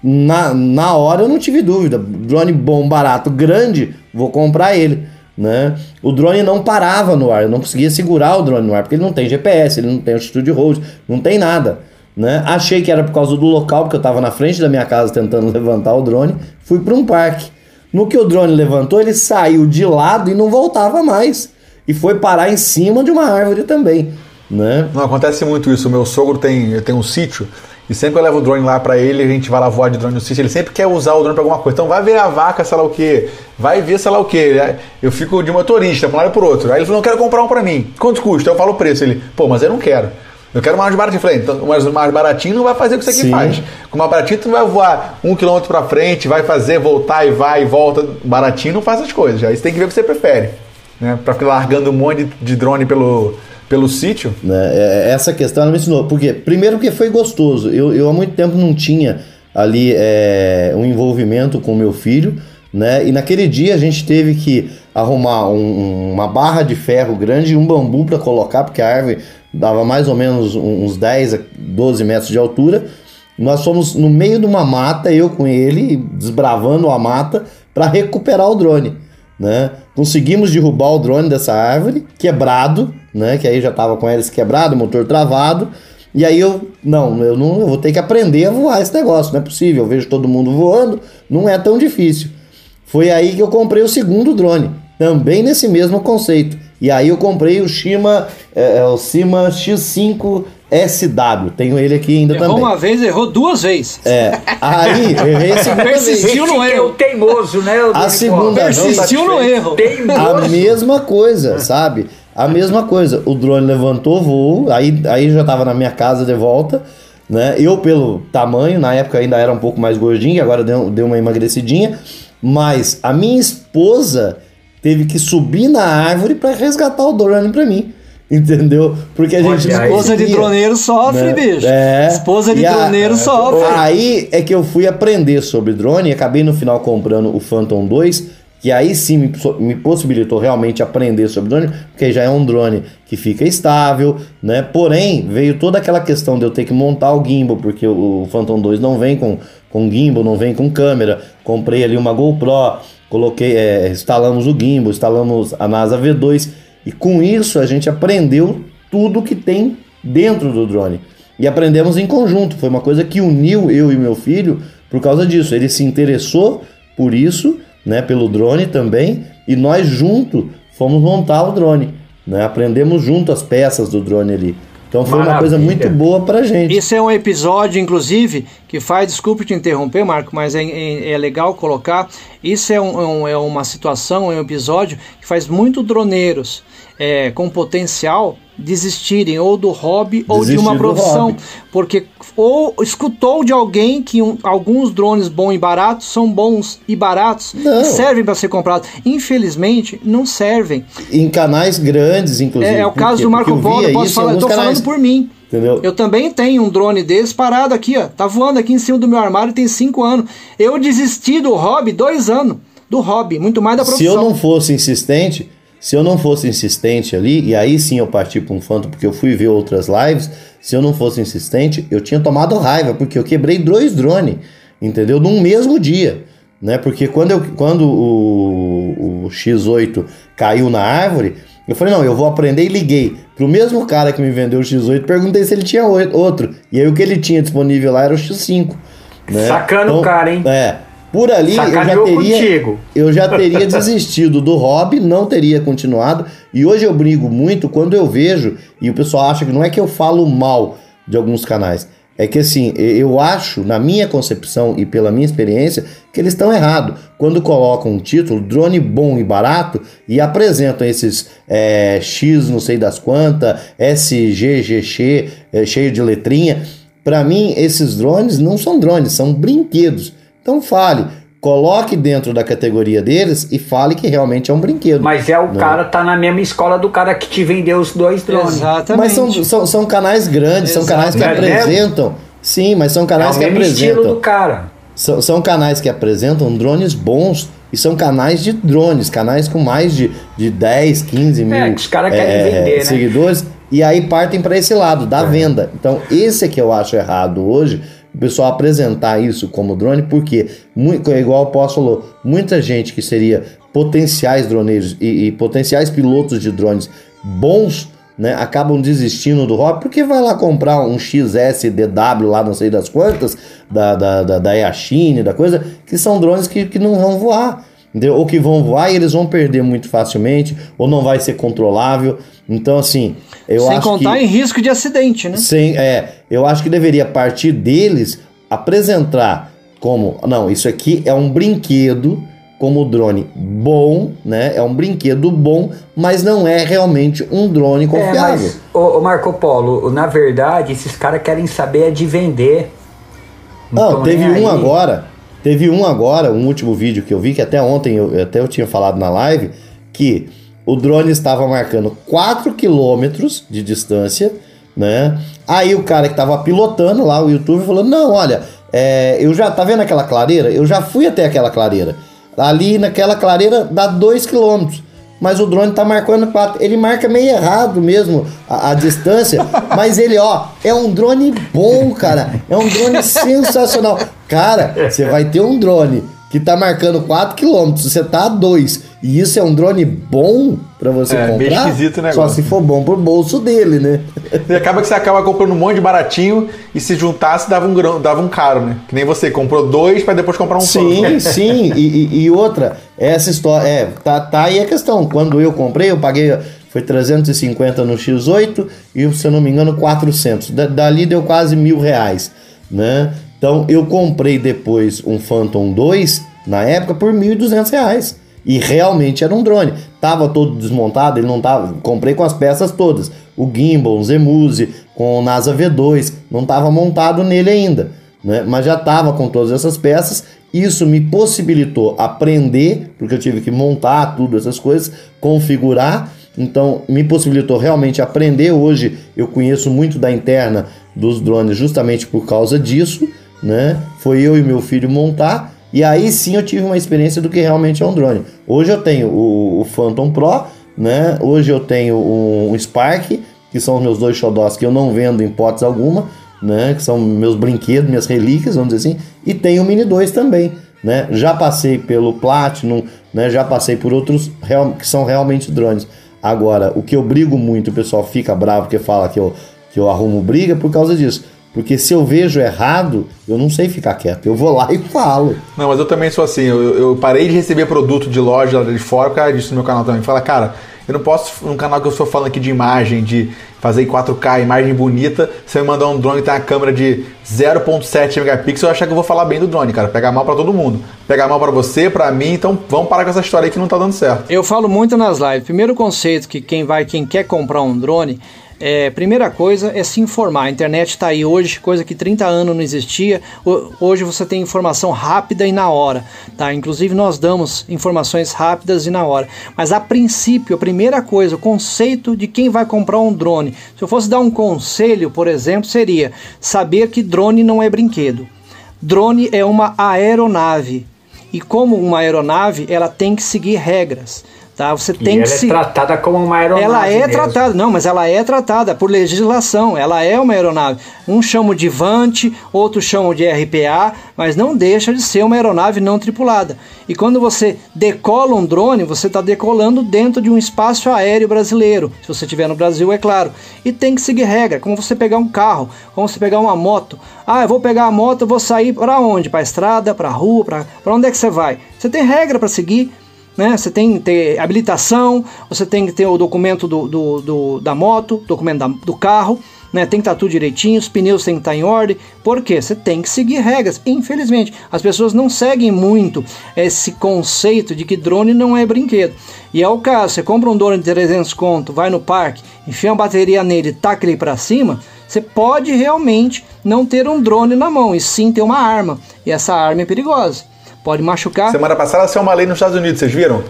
Na, na hora eu não tive dúvida. Drone bom, barato, grande, vou comprar ele. Né? O drone não parava no ar, eu não conseguia segurar o drone no ar, porque ele não tem GPS, ele não tem altitude hold, não tem nada. Né? Achei que era por causa do local, porque eu estava na frente da minha casa tentando levantar o drone, fui para um parque. No que o drone levantou, ele saiu de lado e não voltava mais. E foi parar em cima de uma árvore também. Né? Não, acontece muito isso. O meu sogro tem, tem um sítio e sempre que eu levo o drone lá pra ele, a gente vai lá voar de drone no sítio, ele sempre quer usar o drone pra alguma coisa. Então vai ver a vaca, sei lá o que, vai ver sei lá o que. Eu fico de motorista pra um lado e pro outro. Aí ele falou, não quero comprar um pra mim. Quanto custa? Eu falo o preço. Ele, pô, mas eu não quero. Eu quero mais baratinho. Falei, então, mas o mais baratinho não vai fazer o que isso aqui faz. Com mais baratinho tu não vai voar um quilômetro pra frente, vai fazer, voltar e vai e volta. Baratinho não faz as coisas. Aí você tem que ver o que você prefere. Né? Pra ficar largando um monte de, drone pelo, pelo sítio. né? É, Essa questão ela me ensinou. Porque, primeiro porque foi gostoso. Eu, eu há muito tempo não tinha ali é, um envolvimento com meu filho, né? E naquele dia a gente teve que arrumar um- uma barra de ferro grande e um bambu para colocar, porque a árvore dava mais ou menos uns 10 a 12 metros de altura. Nós fomos no meio de uma mata, eu com ele, desbravando a mata, para recuperar o drone. Né? Conseguimos derrubar o drone dessa árvore, quebrado, né? Que aí já tava com hélice quebrado, motor travado. E aí eu, não, eu não eu vou ter que aprender a voar esse negócio, não é possível. Eu vejo todo mundo voando, não é tão difícil. Foi aí que eu comprei o segundo drone, também nesse mesmo conceito. E aí eu comprei o Shima, é, é, o Cima X5 SW. Tenho ele aqui ainda Errou também. uma vez, errou duas vezes. É. Aí, errei a segunda vez. Persistiu no que é erro. o teimoso, né? o A segunda vez- Persistiu no erro. A mesma coisa, sabe? A mesma coisa. O drone levantou voo, aí, aí já tava na minha casa de volta, né? Eu, pelo tamanho, na época ainda era um pouco mais gordinho, agora deu, deu uma emagrecidinha. Mas a minha esposa teve que subir na árvore para resgatar o drone pra mim. Entendeu? Porque a gente Olha, esposa de droneiro sofre, né? bicho. É. Esposa de a- droneiro sofre. Aí é que eu fui aprender sobre drone e acabei no final comprando o Phantom 2, que aí sim me, me possibilitou realmente aprender sobre drone, porque já é um drone que fica estável, né? Porém, veio toda aquela questão de eu ter que montar o gimbal, porque o, o Phantom 2 não vem com, com gimbal, não vem com câmera. Comprei ali uma GoPro, coloquei, é, instalamos o gimbal, instalamos a NASA V2 e com isso a gente aprendeu tudo que tem dentro do drone. E aprendemos em conjunto. Foi uma coisa que uniu eu e meu filho por causa disso. Ele se interessou por isso, né, pelo drone também, e nós junto fomos montar o drone, né? Aprendemos junto as peças do drone ali. Então foi uma coisa Maravilha. muito boa pra gente. Esse é um episódio, inclusive, que faz, desculpe te interromper, Marco, mas é, é- é legal colocar. Isso é, um- é um- é uma situação, é um episódio que faz muito droneiros é, com potencial desistirem ou do hobby ou de uma profissão. Porque ou escutou de alguém que um- alguns drones bons e baratos são bons e baratos e servem para ser comprados. Infelizmente, não servem. Em canais grandes, inclusive. É, é o caso quê? do Marco Porque eu Polo, eu posso falar, eu tô alguns canais. falando por mim. Entendeu? Eu também tenho um drone desse parado aqui, ó. Tá voando aqui em cima do meu armário tem cinco anos. Eu desisti do hobby dois anos. Do hobby, muito mais da Se profissão. eu não fosse insistente, se eu não fosse insistente ali, e aí sim eu parti para um Phantom, porque eu fui ver outras lives, se eu não fosse insistente, eu tinha tomado raiva, porque eu quebrei dois drones, entendeu? Num mesmo dia. Né? Porque quando, eu, quando o, o X8 caiu na árvore, eu falei, não, eu vou aprender e liguei pro mesmo cara que me vendeu o X8, perguntei se ele tinha outro. E aí o que ele tinha disponível lá era o X5. Né? Sacana o cara, hein? É. Por ali eu já teria contigo. eu já teria desistido do hobby, não teria continuado. E hoje eu brigo muito quando eu vejo, e o pessoal acha que não é que eu falo mal de alguns canais. É que assim, eu acho, na minha concepção e pela minha experiência, que eles estão errados. Quando colocam um título, drone bom e barato, e apresentam esses é, X não sei das quantas, SGGX, é, cheio de letrinha. Para mim, esses drones não são drones, são brinquedos. Então fale, coloque dentro da categoria deles e fale que realmente é um brinquedo. Mas é o Né? cara tá na mesma escola do cara que te vendeu os dois drones. Mas são, são, são canais grandes, são canais que É mesmo? apresentam. Sim, mas são canais É o que mesmo apresentam. estilo do cara. São, são canais que apresentam drones bons e são canais de drones, canais com mais de, de 10, 15 mil É, que os caras querem vender, né? seguidores. E aí partem para esse lado, da venda. Então, esse é que eu acho errado hoje, o pessoal apresentar isso como drone, porque, muito, igual o Posso falou, muita gente que seria potenciais droneiros e, e potenciais pilotos de drones bons, né, acabam desistindo do hobby porque vai lá comprar um XSDW lá não sei das quantas, da, da, da, da Yashine, da coisa, que são drones que, que não vão voar. Entendeu? Ou que vão voar e eles vão perder muito facilmente, ou não vai ser controlável. Então, assim, eu Sem acho contar que... em risco de acidente, né? Sem, é, eu acho que deveria partir deles apresentar como, não, isso aqui é um brinquedo como drone bom, né? É um brinquedo bom, mas não é realmente um drone É, confiável. mas, ô, ô Marco Polo, na verdade, esses caras querem saber é de vender. Não, tão teve um aí. agora, teve um agora, um último vídeo que eu vi, que até ontem eu, até eu tinha falado na live, que o drone estava marcando 4 quilômetros de distância, né? Aí o cara que estava pilotando lá, o YouTube, falou: Não, olha, é, eu já, tá vendo aquela clareira? Eu já fui até aquela clareira. Ali naquela clareira dá 2 quilômetros. Mas o drone tá marcando 4. Ele marca meio errado mesmo a, a distância. mas ele, ó, é um drone bom, cara. É um drone sensacional. Cara, você vai ter um drone que tá marcando 4 km, você tá a 2. E isso é um drone bom pra você É, meio comprar? esquisito o Só negócio. se for bom pro bolso dele, né? E acaba que você acaba comprando um monte de baratinho e se juntasse dava um, grão, dava um caro, né? Que nem você, comprou dois pra depois comprar um Sim, só. sim. E, e- e outra, essa história. É, tá, tá aí a questão. Quando eu comprei, eu paguei. foi 350 no X8 e, se eu não me engano, 400. Da- dali deu quase mil reais, né? Então eu comprei depois um Phantom 2 na época por 1.200 reais. E realmente era um drone. Tava todo desmontado, ele não tava. Comprei com as peças todas. O gimbal, o Zemuse, com o NASA V2, não tava montado nele ainda, né? Mas já tava com todas essas peças. Isso me possibilitou aprender, porque eu tive que montar tudo essas coisas, configurar. Então me possibilitou realmente aprender. Hoje eu conheço muito da interna dos drones justamente por causa disso, né? Foi eu e meu filho montar e aí sim eu tive uma experiência do que realmente é um drone. Hoje eu tenho o, o Phantom Pro, né? Hoje eu tenho um, Spark, que são os meus dois xodós que eu não vendo em hipótese alguma, né? Que são meus brinquedos, minhas relíquias, vamos dizer assim. E tenho o Mini 2 também, né? Já passei pelo Platinum, né? Já passei por outros real, que são realmente drones. Agora, o que eu brigo muito, o pessoal fica bravo porque fala que eu, que eu arrumo briga por causa disso. Porque se eu vejo errado, eu não sei ficar quieto. Eu vou lá e falo. Não, mas eu também sou assim. Eu, eu parei de receber produto de loja lá de fora por causa disso no meu canal também. Fala, cara, eu não posso, num canal que eu estou falando aqui de imagem, de fazer em 4K, imagem bonita, você me mandar um drone que tem uma câmera de 0.7 megapixels, eu achar que eu vou falar bem do drone, cara. Pegar mal para todo mundo. Pegar mal para você, para mim, então vamos parar com essa história aí que não tá dando certo. Eu falo muito nas lives. Primeiro conceito que quem vai, quem quer comprar um drone, é, primeira coisa é se informar. A internet está aí hoje, coisa que 30 anos não existia. Ho- Hoje você tem informação rápida e na hora, tá? Inclusive nós damos informações rápidas e na hora. Mas a princípio, a primeira coisa, o conceito de quem vai comprar um drone. Se eu fosse dar um conselho, por exemplo, seria saber que drone não é brinquedo. Drone é uma aeronave. E como uma aeronave, ela tem que seguir regras. Tá? Você E tem ela que é se... tratada como uma aeronave. Ela é mesmo. tratada, não, mas ela é tratada por legislação, ela é uma aeronave. Um chama de Vante, outro chama de RPA, mas não deixa de ser uma aeronave não tripulada. E quando você decola um drone, você está decolando dentro de um espaço aéreo brasileiro, se você estiver no Brasil, é claro. E tem que seguir regra, como você pegar um carro, como você pegar uma moto. Ah, eu vou pegar a moto, vou sair para onde? Para a estrada, para a rua, para onde é que você vai? Você tem regra para seguir né? Você tem que ter habilitação, você tem que ter o documento do, do, do- da moto, documento da- do carro, né? Tem que estar tudo direitinho, os pneus têm que estar em ordem. Por quê? Você tem que seguir regras. Infelizmente, as pessoas não seguem muito esse conceito de que drone não é brinquedo. E é o caso, você compra um drone de 300 conto, vai no parque, enfia uma bateria nele taca ele para cima, você pode realmente não ter um drone na mão, e sim ter uma arma. E essa arma é perigosa. Pode machucar. Semana passada saiu uma lei nos Estados Unidos, vocês viram?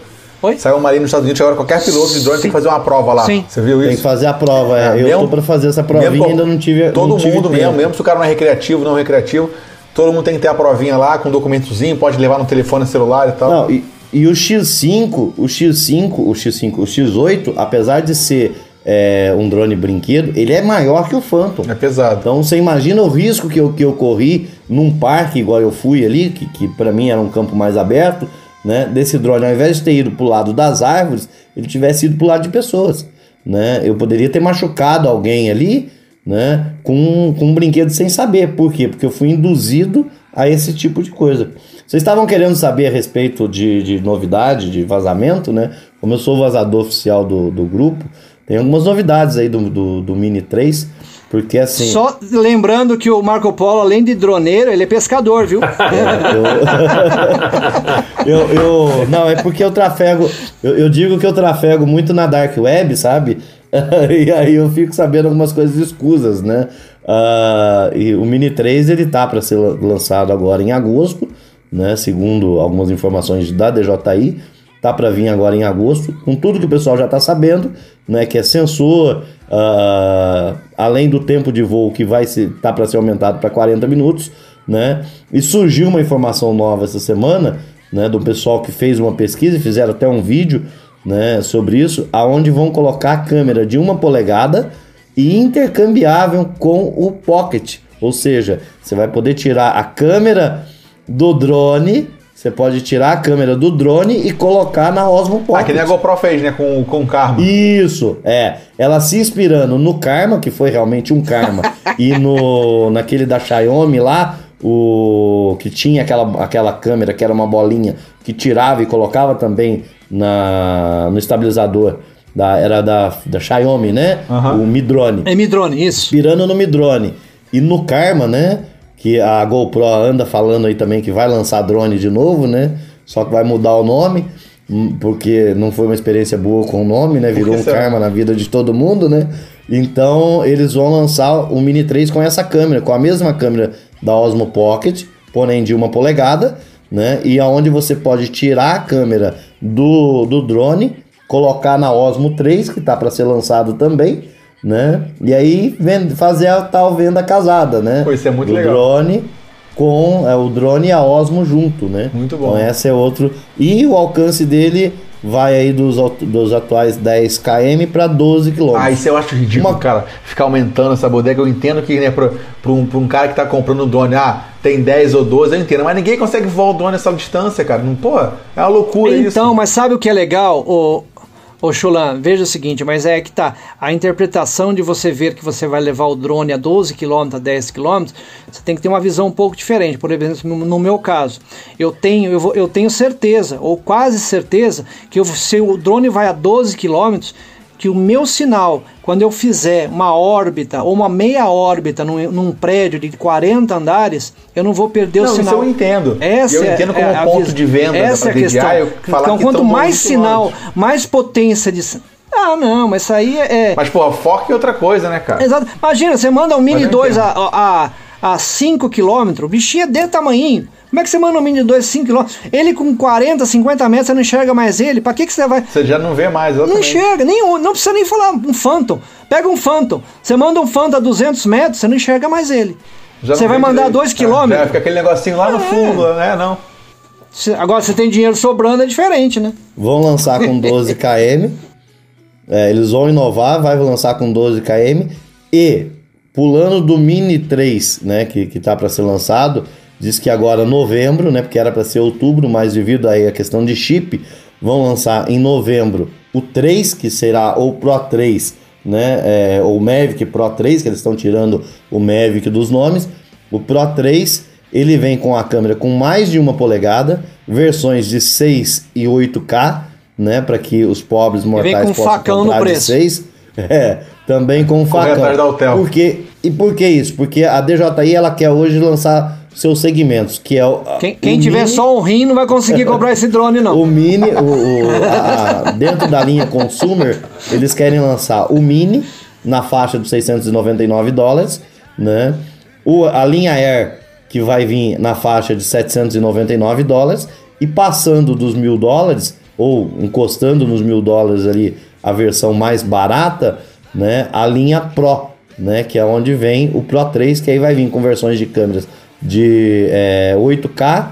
Oi? Saiu uma lei nos Estados Unidos, agora qualquer piloto de drone tem que fazer uma prova lá. Sim. Você viu isso? Tem que fazer a prova, é. eu mesmo- tô pra fazer essa provinha mesmo e ainda não tive Todo não tive mundo tempo. mesmo, mesmo se o cara não é recreativo, não é recreativo, todo mundo tem que ter a provinha lá com um documentozinho, pode levar no telefone celular e tal. Não, e, e o X5, o X5, o X5, o X8, apesar de ser é, um drone brinquedo, ele é maior que o Phantom. É pesado. Então você imagina o risco que eu, que eu corri num parque igual eu fui ali, que, que para mim era um campo mais aberto, né? Desse drone, ao invés de ter ido pro lado das árvores, ele tivesse ido pro lado de pessoas, né? Eu poderia ter machucado alguém ali, né? Com, com um brinquedo sem saber. Por quê? Porque eu fui induzido a esse tipo de coisa. Vocês estavam querendo saber a respeito de, de novidade, de vazamento, né? Como eu sou o vazador oficial do, do grupo, tem algumas novidades aí do, do, do Mini 3, porque assim... Só lembrando que o Marco Polo, além de droneiro, ele é pescador, viu? eu, eu- não, é porque eu trafego. Eu, eu digo que eu trafego muito na Dark Web, sabe? e aí eu fico sabendo algumas coisas escusas, né? Ah, e o Mini 3 ele tá para ser lan- lançado agora em agosto, né? Segundo algumas informações da DJI, tá para vir agora em agosto, com tudo que o pessoal já tá sabendo, né? Que é sensor, ah, além do tempo de voo que vai ser, tá para ser aumentado para 40 minutos, né? E surgiu uma informação nova essa semana, né? Do pessoal que fez uma pesquisa e fizeram até um vídeo, né? Sobre isso, aonde vão colocar a câmera de uma polegada e intercambiável com o Pocket, ou seja, você vai poder tirar a câmera do drone, você pode tirar a câmera do drone e colocar na Osmo Pocket. Ah, que nem a GoPro fez, né? Com, com o Karma. Isso, é. Ela se inspirando no Karma, que foi realmente um Karma, e no naquele da Xiaomi lá, o que tinha aquela, aquela câmera que era uma bolinha que tirava e colocava também na, no estabilizador Da, era da, da Xiaomi, né? O Midrone. É Midrone, isso. Inspirando no Midrone. E no Karma, né? Que a GoPro anda falando aí também que vai lançar drone de novo, né? Só que vai mudar o nome, hum, porque não foi uma experiência boa com o nome, né? Virou um será? karma na vida de todo mundo, né? Então eles vão lançar o Mini 3 com essa câmera, com a mesma câmera da Osmo Pocket, porém de uma polegada, né? E aonde você pode tirar a câmera do, do drone, colocar na Osmo 3, que tá para ser lançado também, né? E aí vend- fazer a tal venda casada, né? Pô, isso é muito Do legal. drone com é, o drone e a Osmo junto, né? Muito bom. Então esse é outro. E o alcance dele vai aí dos, dos atuais 10 km para 12 km. Ah, isso eu acho ridículo, cara. Ficar aumentando essa bodega. Eu entendo que, né, pra, pra, um, pra um cara que tá comprando um drone, ah, tem 10 ou 12, eu entendo. Mas ninguém consegue voar o drone essa distância, cara. Não, pô, é uma loucura isso. Então, mas sabe o que é legal, ô, ô Chulan? Veja o seguinte, mas é que tá. A interpretação de você ver que você vai levar o drone a 12 km, a 10 km, você tem que ter uma visão um pouco diferente. Por exemplo, no, meu caso, eu tenho, eu, vou- eu tenho certeza, ou quase certeza, que eu, se o drone vai a 12 km, que o meu sinal, quando eu fizer uma órbita ou uma meia órbita num, num prédio de 40 andares, eu não vou perder Não, o isso sinal. eu entendo. Essa Eu é- entendo é como a ponto de venda Essa é a questão. Então, que quanto mais sinal, longe. mais potência de. Ah, não, mas isso aí é. Mas, pô, foco é outra coisa, né, cara? Exato. Imagina, você manda um Mini eu 2 a, a, a 5 km, o bichinho é desse tamanho. Como é que você manda um Mini 2 a 5 km? Ele com 40, 50 metros, você não enxerga mais ele. Pra que, que você vai. Você já não vê mais, Não enxerga, nem, não precisa nem falar um Phantom. Pega um Phantom. Você manda um Phantom a 200 metros, você não enxerga mais ele. Já você vai mandar direito. 2 Ah, km. Já fica aquele negocinho lá no fundo, né? Não. Agora, você tem dinheiro sobrando, é diferente, né? Vão lançar com 12 km. É, eles vão inovar, vai lançar com 12 km. E pulando do Mini 3, né, que, que tá para ser lançado, diz que agora novembro, né, porque era para ser outubro, mas devido aí a questão de chip, vão lançar em novembro o 3, que será o Pro 3, né, é, ou Mavic Pro 3, que eles estão tirando o Mavic dos nomes. O Pro 3 ele vem com a câmera com mais de uma polegada, versões de 6 e 8K, né, para que os pobres mortais possam facão no comprar de preço. 6. É, também com Correr facão. Por quê? E por que isso? Porque a DJI ela quer hoje lançar seus segmentos, que é o Quem, quem o tiver mini- só um rim não vai conseguir comprar esse drone, não. o Mini, o, o- a- dentro da linha Consumer, eles querem lançar o Mini na faixa de 699 dólares, né? O, a linha Air, que vai vir na faixa de 799 dólares, e passando dos mil dólares, ou encostando nos mil dólares ali, a versão mais barata, né? A linha Pro, né? Que é onde vem o Pro 3, que aí vai vir com versões de câmeras de é, 8K,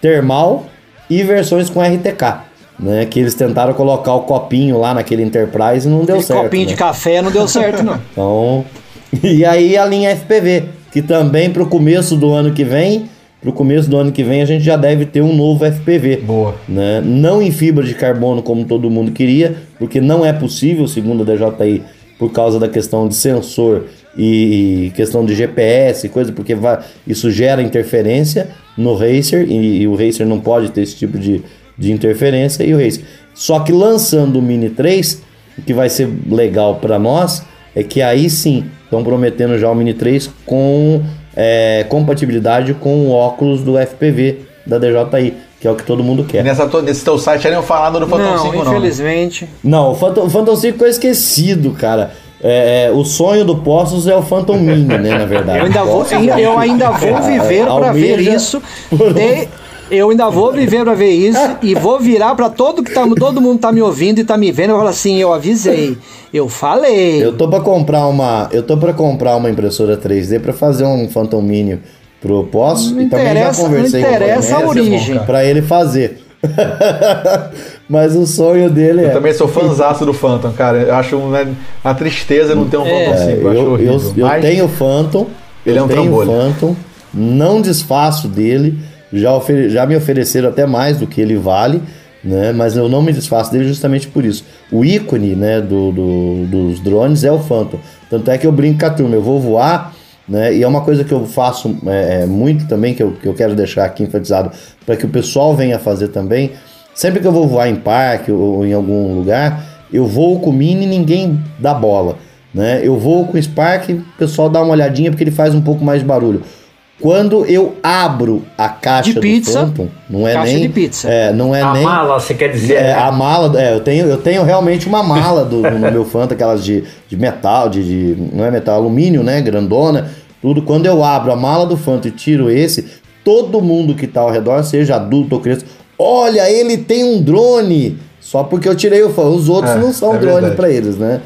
termal e versões com RTK, né? Que eles tentaram colocar o copinho lá naquele Enterprise e não deu Aquele certo. copinho né? de café não deu certo, não. Então, e aí a linha FPV, que também para o começo do ano que vem, para o começo do ano que vem a gente já deve ter um novo FPV. Boa. Né? Não em fibra de carbono como todo mundo queria, porque não é possível, segundo a DJI, por causa da questão de sensor e, questão de GPS e coisa, porque vai, isso gera interferência no racer e, e o racer não pode ter esse tipo de, de interferência e o racer. Só que lançando o Mini 3, o que vai ser legal para nós é que aí sim estão prometendo já o Mini 3 com é, compatibilidade com o óculos do FPV da DJI, que é o que todo mundo quer. Nessa, nesse teu site aí não falando do Phantom Não, 5, não. né? infelizmente. Não, o Phantom, o Phantom 5 ficou esquecido, cara. É, é, o sonho do Postos é o Phantom Mini, né, na verdade. Eu ainda vou, eu ainda vou viver para ver isso. E eu ainda vou viver para ver isso e vou virar para todo que tá, todo mundo tá me ouvindo e tá me vendo e falar assim, eu avisei, eu falei. Eu tô para comprar uma, eu tô para comprar uma impressora 3D para fazer um Phantom Mini pro Postos Não e também já interessa- conversei não interessa com a origem. para ele fazer. Mas o sonho dele Eu é também sou fãzaço do Phantom, cara. Eu acho uma, uma tristeza não ter um É, Phantom 5. Eu, acho eu, horrível. eu- eu Mas tenho Phantom. Ele eu é um tenho trambolho. Phantom. Não desfaço dele. Já, já me ofereceram até mais do que ele vale. Né? Mas eu não me desfaço dele justamente por isso. O ícone né, do, do- dos drones é o Phantom. Tanto é que eu brinco com a turma. Eu vou voar. Né? E é uma coisa que eu faço é, é, muito também, que eu, que eu quero deixar aqui enfatizado, para que o pessoal venha fazer também. Sempre que eu vou voar em parque ou em algum lugar, Eu voo com o Mini e ninguém dá bola. Né? Eu vou com o Spark, o pessoal dá uma olhadinha porque ele faz um pouco mais de barulho. Quando eu abro a caixa De pizza, do Phantom, não é caixa nem de pizza. É, não é A nem mala, você quer dizer? é, né? a mala, é, eu tenho, eu tenho realmente uma mala do, no meu Fanta, aquelas de, de metal, de, de- não é metal, alumínio, né, grandona, tudo. Quando eu abro a mala do Fanta e tiro esse, todo mundo que tá ao redor, seja adulto ou criança, olha, ele tem um drone. Só porque eu tirei o Fanta, os outros É, não são é pra eles, né?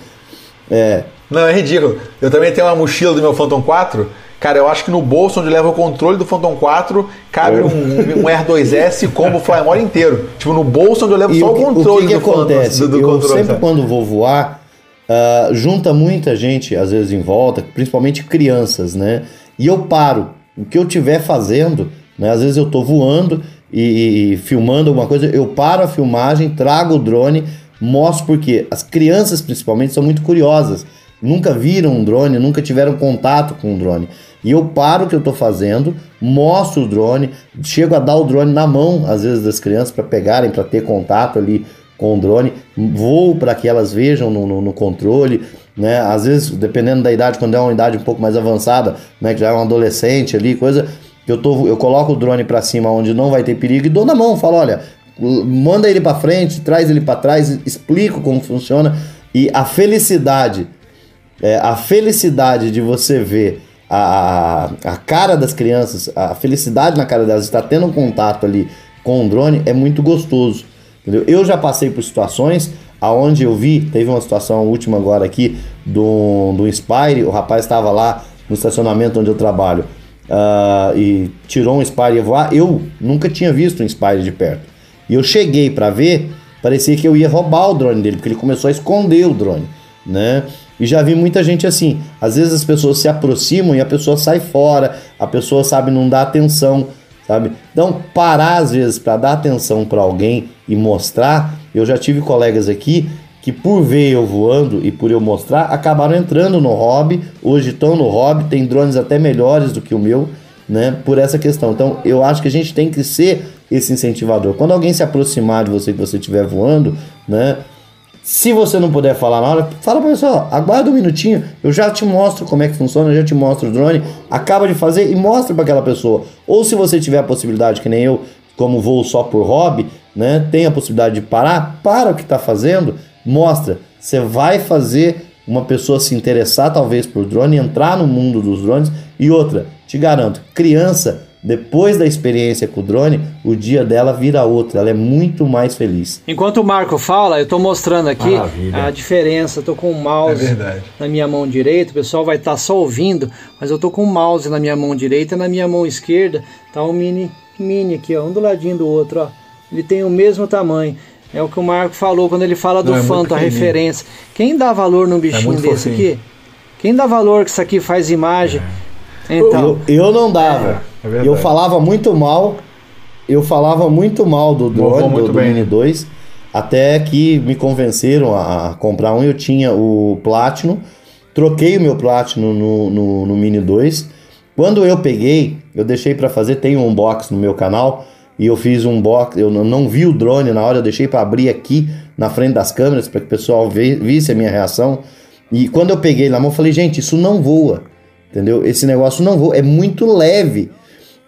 É. Não, é ridículo. Eu também tenho uma mochila do meu Phantom 4. Cara, eu acho que no bolso onde leva o controle do Phantom 4 cabe um, um R2S combo Flymore inteiro. Tipo, no bolso onde eu levo E só o que, o controle que que do Phantom. acontece? Do, do eu controle, sempre sabe? quando vou voar, ah, junta muita gente, às vezes em volta, principalmente crianças, né? E eu paro. O que eu estiver fazendo, né? Às vezes eu tô voando e, e filmando alguma coisa, eu paro a filmagem, trago o drone, mostro porque as crianças principalmente são muito curiosas. Nunca viram um drone, nunca tiveram contato com um drone. E eu paro o que eu tô fazendo, mostro o drone, chego a dar o drone na mão, às vezes, das crianças, para pegarem, para ter contato ali com o drone, vou para que elas vejam no, no- no controle, né? Às vezes, dependendo da idade, quando é uma idade um pouco mais avançada, né? Que já é um adolescente ali, coisa, eu, tô, eu coloco o drone para cima onde não vai ter perigo e dou na mão, falo, olha, manda ele para frente, traz ele para trás, explico como funciona e a felicidade é, a felicidade de você ver a, a, cara das crianças, a felicidade na cara delas, estar tendo um contato ali com o drone é muito gostoso. Entendeu? Eu já passei por situações aonde eu vi, teve uma situação última agora aqui do, do Inspire, o rapaz estava lá no estacionamento onde eu trabalho ah, e tirou um Inspire voar. Eu nunca tinha visto um Inspire de perto. E eu cheguei para ver, parecia que eu ia roubar o drone dele, porque ele começou a esconder o drone, né? E já vi muita gente assim. Às vezes as pessoas se aproximam e a pessoa sai fora, a pessoa sabe não dá atenção, sabe? Então, parar às vezes para dar atenção para alguém e mostrar, eu já tive colegas aqui que por ver eu voando e por eu mostrar, acabaram entrando no hobby, hoje estão no hobby, tem drones até melhores do que o meu, né? Por essa questão. Então, eu acho que a gente tem que ser esse incentivador. Quando alguém se aproximar de você que você estiver voando, né? Se você não puder falar na hora, fala pra pessoa, ó, aguarda um minutinho, eu já te mostro como é que funciona, eu já te mostro o drone, acaba de fazer e mostra para aquela pessoa. Ou se você tiver a possibilidade, que nem eu, como vou só por hobby, né, tem a possibilidade de parar, para o que está fazendo, mostra. Você vai fazer uma pessoa se interessar talvez por drone, entrar no mundo dos drones. E outra, te garanto, criança depois da experiência com o drone, o dia dela vira outro, ela é muito mais feliz. Enquanto o Marco fala, eu estou mostrando aqui Maravilha. a diferença. Estou com o mouse É na minha mão direita, o pessoal vai estar só ouvindo, mas eu estou com o mouse na minha mão direita, na minha mão esquerda tá um mini, mini aqui, ó, um do ladinho do outro, ó. Ele tem o mesmo tamanho. É o que o Marco falou quando ele fala do Não, é Phantom, a referência. Quem dá valor num bichinho muito desse fofinho. aqui? Quem dá valor que isso aqui faz imagem? Então, eu, eu não dava. É, eu falava muito mal. Eu falava muito mal do drone, do, do bem, Mini né? 2. Até que me convenceram a, a comprar um. Eu tinha o Platinum. Troquei o meu Platinum no, no, no Mini 2. Quando eu peguei, eu deixei para fazer. Tem um unbox no meu canal. E eu fiz um box. Eu não- vi o drone na hora. Eu deixei para abrir aqui na frente das câmeras. para que o pessoal visse a minha reação. E quando eu peguei na mão, eu falei: gente, isso não voa. Entendeu? Esse negócio não voa. É muito leve.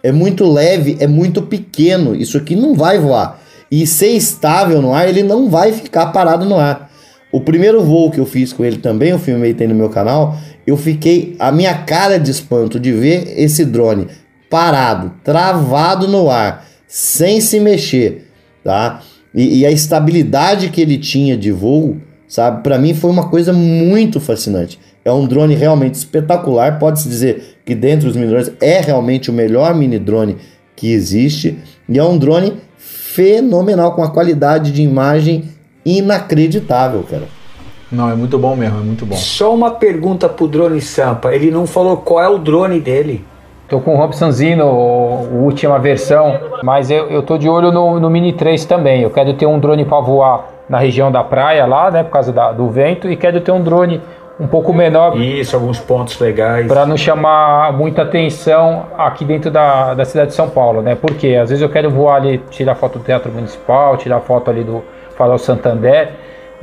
É muito leve, é muito pequeno. Isso aqui não vai voar. E ser estável no ar, ele não vai ficar parado no ar. O primeiro voo que eu fiz com ele também, eu filmei tem no meu canal, eu fiquei a minha cara de espanto de ver esse drone parado, travado no ar, sem se mexer, tá? E, e a estabilidade que ele tinha de voo, sabe? Para mim foi uma coisa muito fascinante. É um drone realmente espetacular. Pode-se dizer que dentre os mini drones é realmente o melhor mini drone que existe. E é um drone fenomenal, com uma qualidade de imagem inacreditável, cara. Não, é muito bom mesmo, é muito bom. Só uma pergunta pro drone Sampa. Ele não falou qual é o drone dele. Tô com o Robsonzino, o- última versão, mas eu, eu tô de olho no, no Mini 3 também. Eu quero ter um drone para voar na região da praia lá, né, por causa da- do vento, e quero ter um drone um pouco menor Isso, alguns pontos legais. para não chamar muita atenção aqui dentro da, da cidade de São Paulo, né? Porque às vezes eu quero voar ali, tirar foto do Teatro Municipal, tirar foto ali do Farol Santander,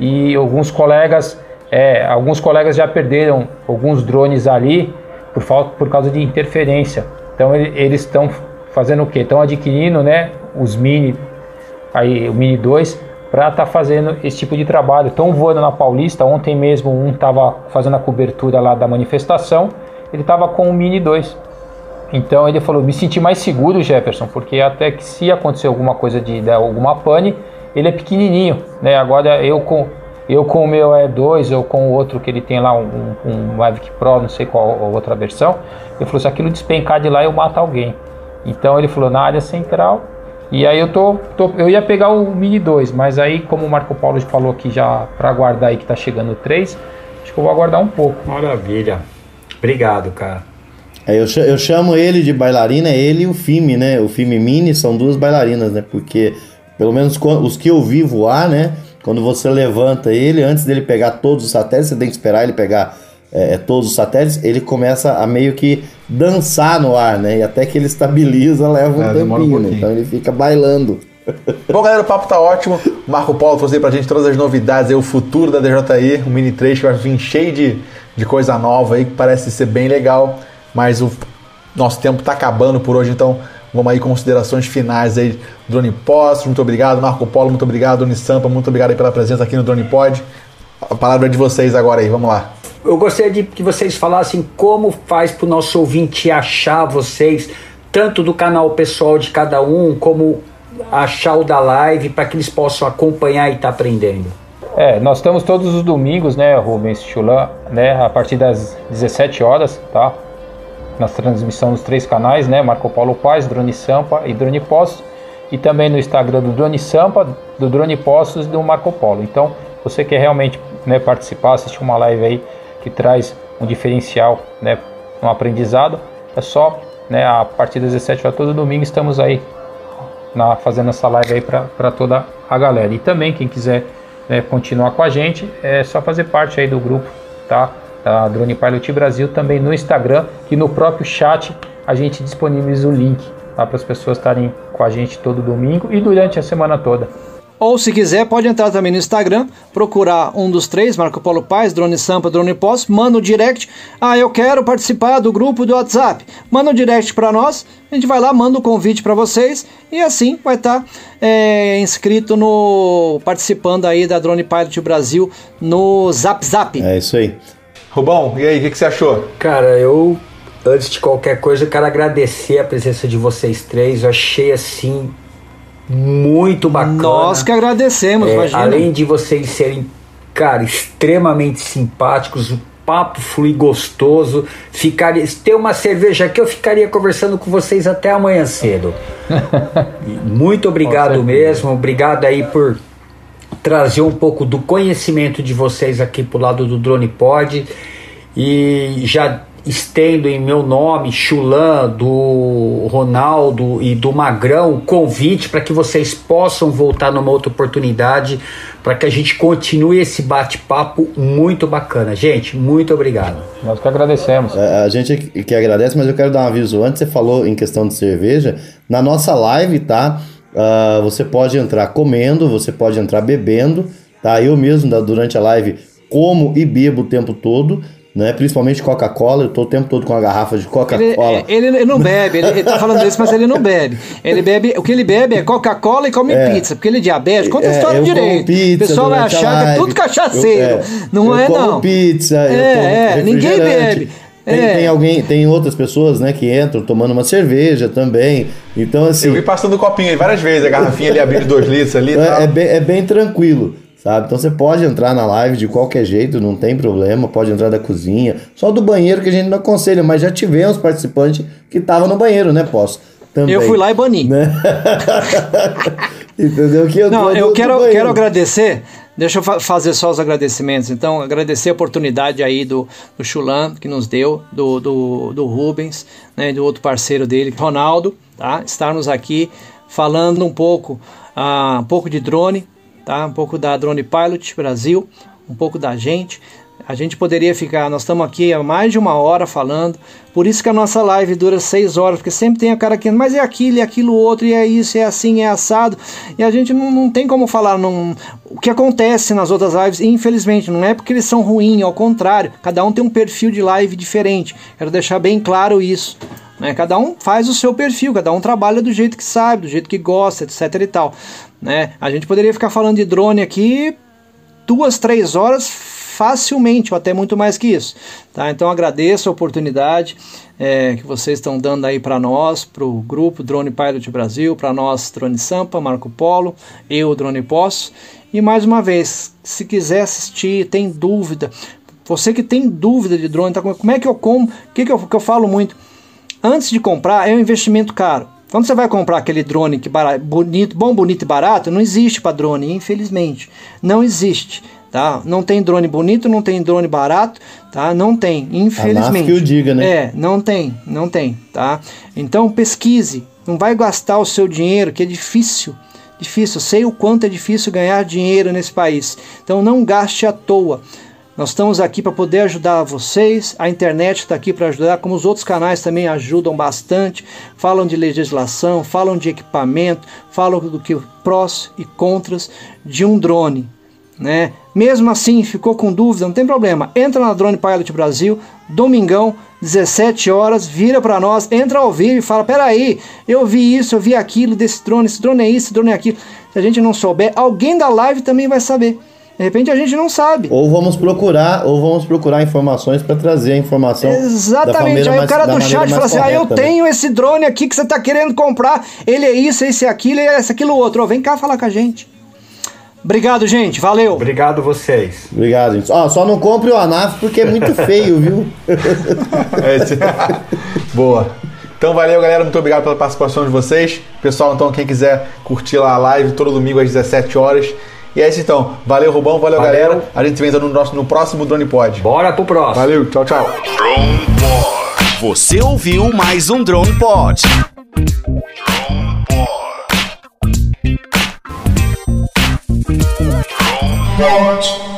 e alguns colegas, é, alguns colegas já perderam alguns drones ali por falta, por causa de interferência. Então ele, eles estão fazendo o que? Estão adquirindo, né, os mini, aí o mini 2 para estar tá fazendo esse tipo de trabalho. Estão voando na Paulista. Ontem mesmo um estava fazendo a cobertura lá da manifestação. Ele estava com o mini 2. Então ele falou: me senti mais seguro, Jefferson, porque até que se acontecer alguma coisa de, de alguma pane, ele é pequenininho, né? Agora eu com eu com o meu E2 ou com o outro que ele tem lá, um, um Mavic Pro, não sei qual outra versão, ele falou: se aquilo despencar de lá, eu mato alguém. Então ele falou: na área central. E aí eu tô, tô eu ia pegar o Mini 2, mas aí como o Marco Paulo falou aqui já para aguardar aí que tá chegando o 3, acho que eu vou aguardar um pouco. Maravilha. Obrigado, cara. É, eu, eu chamo ele de bailarina, ele e o Fime, né? O Fime Mini são duas bailarinas, né? Porque, pelo menos os que eu vi voar, né? Quando você levanta ele, antes dele pegar todos os satélites, você tem que esperar ele pegar é, é, todos os satélites, ele começa a meio que dançar no ar, né? E até que ele estabiliza, leva um é, tempinho, um né? Então ele fica bailando. Bom, galera, o papo tá ótimo. O Marco Paulo trouxe aí pra gente todas as novidades, aí, o futuro da DJI, o Mini 3 que vai vir cheio de, de coisa nova aí, que parece ser bem legal mas o nosso tempo está acabando por hoje, então vamos aí considerações finais aí Drone Post, muito obrigado, Marco Polo, muito obrigado, Unisampa, muito obrigado aí pela presença aqui no Drone Pod. A palavra é de vocês agora aí, vamos lá. Eu gostaria de que vocês falassem como faz para o nosso ouvinte achar vocês, tanto do canal pessoal de cada um, como achar o da live, para que eles possam acompanhar e estar tá aprendendo. É, nós estamos todos os domingos, né, Rubens Chulan, né, a partir das 17 horas, tá? na transmissão nos três canais, né? Marco Paulo Paz, Drone Sampa e Drone Postos, e também no Instagram do Drone Sampa, do Drone Postos e do Marco Polo. Então, você quer realmente né, participar, assistir uma live aí que traz um diferencial, né, um aprendizado, é só, né, a partir das 17 horas todo domingo estamos aí na, fazendo essa live aí para toda a galera. E também quem quiser né, continuar com a gente, é só fazer parte aí do grupo, tá? da Drone Pilot Brasil, também no Instagram e no próprio chat a gente disponibiliza o link para as pessoas estarem com a gente todo domingo e durante a semana toda. Ou se quiser, pode entrar também no Instagram, procurar um dos três, Marco Polo Paz, Drone Sampa, Drone Pós, manda um direct. Ah, eu quero participar do grupo do WhatsApp. Manda um direct para nós, a gente vai lá, manda o um convite para vocês e assim vai estar tá, é, inscrito no. participando aí da Drone Pilot Brasil no Zap Zap. É isso aí. Rubão, e aí, o que, que, você achou? Cara, eu, antes de qualquer coisa, eu quero agradecer a presença de vocês três. Eu achei assim muito bacana. Nós que agradecemos, é. Além de vocês serem, cara, extremamente simpáticos, o papo flui gostoso. Ficaria, ter uma cerveja aqui, eu ficaria conversando com vocês até amanhã cedo. muito obrigado mesmo. Obrigado aí por trazer um pouco do conhecimento de vocês aqui para o lado do Drone Pod e já estendo em meu nome, Chulan, do Ronaldo e do Magrão, convite para que vocês possam voltar numa outra oportunidade para que a gente continue esse bate-papo muito bacana. Gente, muito obrigado. Nós que agradecemos. A, a gente que agradece, mas eu quero dar um aviso antes. Você falou em questão de cerveja. Na nossa live, tá? Uh, você pode entrar comendo, você pode entrar bebendo, tá? Eu mesmo, durante a live, como e bebo o tempo todo. Né? Principalmente Coca-Cola, eu tô o tempo todo com a garrafa de Coca-Cola. Ele, ele, ele, não bebe, ele, ele tá falando isso, mas ele não bebe. Ele bebe, o que ele bebe é Coca-Cola e come é, pizza, porque ele é diabético. Conta a é, história direito. Pizza o pessoal vai achar que é tudo cachaceiro. Eu, é, não é, não. pizza, é, é, ninguém bebe. Tem, é. tem, alguém, tem outras pessoas, né, que entram tomando uma cerveja também. Então, assim. Eu vi passando o copinho aí várias vezes, a garrafinha ali abrindo dois litros ali. É, é, bem, é bem tranquilo, sabe? Então você pode entrar na live de qualquer jeito, não tem problema, pode entrar da cozinha. Só do banheiro que a gente não aconselha, mas já tivemos participantes que estavam no banheiro, né, Posso? Também, eu fui lá e bani. Né? Entendeu? Que eu não, eu quero, quero agradecer Deixa eu fa fazer só os agradecimentos. Então, agradecer a oportunidade aí do, do Chulan, que nos deu, do, do, do Rubens, né, do outro parceiro dele, Ronaldo, tá? Estarmos aqui falando um pouco, uh, um pouco de drone, tá? Um pouco da Drone Pilot Brasil, um pouco da gente, A gente poderia ficar, nós estamos aqui há mais de uma hora falando, por isso que a nossa live dura seis horas, porque sempre tem o cara que, mas é aquilo, é aquilo outro, e é isso, é assim, é assado, e a gente não, não tem como falar não, o que acontece nas outras lives, infelizmente, não é porque eles são ruins, ao contrário, cada um tem um perfil de live diferente, quero deixar bem claro isso. Né? Cada um faz o seu perfil, cada um trabalha do jeito que sabe, do jeito que gosta, etc e tal. Né? A gente poderia ficar falando de drone aqui duas, três horas facilmente, ou até muito mais que isso. Tá? Então agradeço a oportunidade é, que vocês estão dando aí para nós, para o grupo Drone Pilot Brasil, para nós Drone Sampa, Marco Polo, eu, Drone Posso. E mais uma vez, se quiser assistir, tem dúvida, você que tem dúvida de drone, tá, como é que eu como? O que, que, eu, que eu falo muito? Antes de comprar, é um investimento caro. Quando você vai comprar aquele drone que barato, bonito, bom, bonito e barato, não existe para drone, infelizmente. Não existe tá? Não tem drone bonito, não tem drone barato, tá? Não tem, infelizmente. que o diga, né? É, não tem, não tem, tá? Então pesquise, não vai gastar o seu dinheiro, que é difícil, difícil. Sei o quanto é difícil ganhar dinheiro nesse país. Então não gaste à toa. Nós estamos aqui para poder ajudar vocês. A internet está aqui para ajudar, como os outros canais também ajudam bastante. Falam de legislação, falam de equipamento, falam do que prós e contras de um drone né? Mesmo assim, ficou com dúvida, não tem problema. Entra na Drone Pilot Brasil, domingão, 17 horas, vira para nós, entra ao vivo e fala: "Peraí, eu vi isso, eu vi aquilo desse drone, esse drone é isso, esse drone é aquilo". Se a gente não souber, alguém da live também vai saber. De repente a gente não sabe. Ou vamos procurar, ou vamos procurar informações para trazer a informação. Exatamente. Aí mais, o cara do chat fala assim: "Ah, eu né? tenho esse drone aqui que você está querendo comprar. Ele é isso, esse é aquilo, é esse aquilo outro. Oh, vem cá falar com a gente". Obrigado, gente. Valeu. Obrigado vocês. Obrigado, gente. Ó, só não compre o ANAF porque é muito feio, viu? Esse... Boa. Então valeu, galera. Muito obrigado pela participação de vocês. Pessoal, então, quem quiser curtir lá a live todo domingo às 17 horas. E é isso então. Valeu, Rubão. Valeu, valeu. galera. A gente se vê no, nosso, no próximo Drone Pod. Bora pro próximo. Valeu. Tchau, tchau. Drone Pod. Você ouviu mais um Drone Pod. Drone Pod.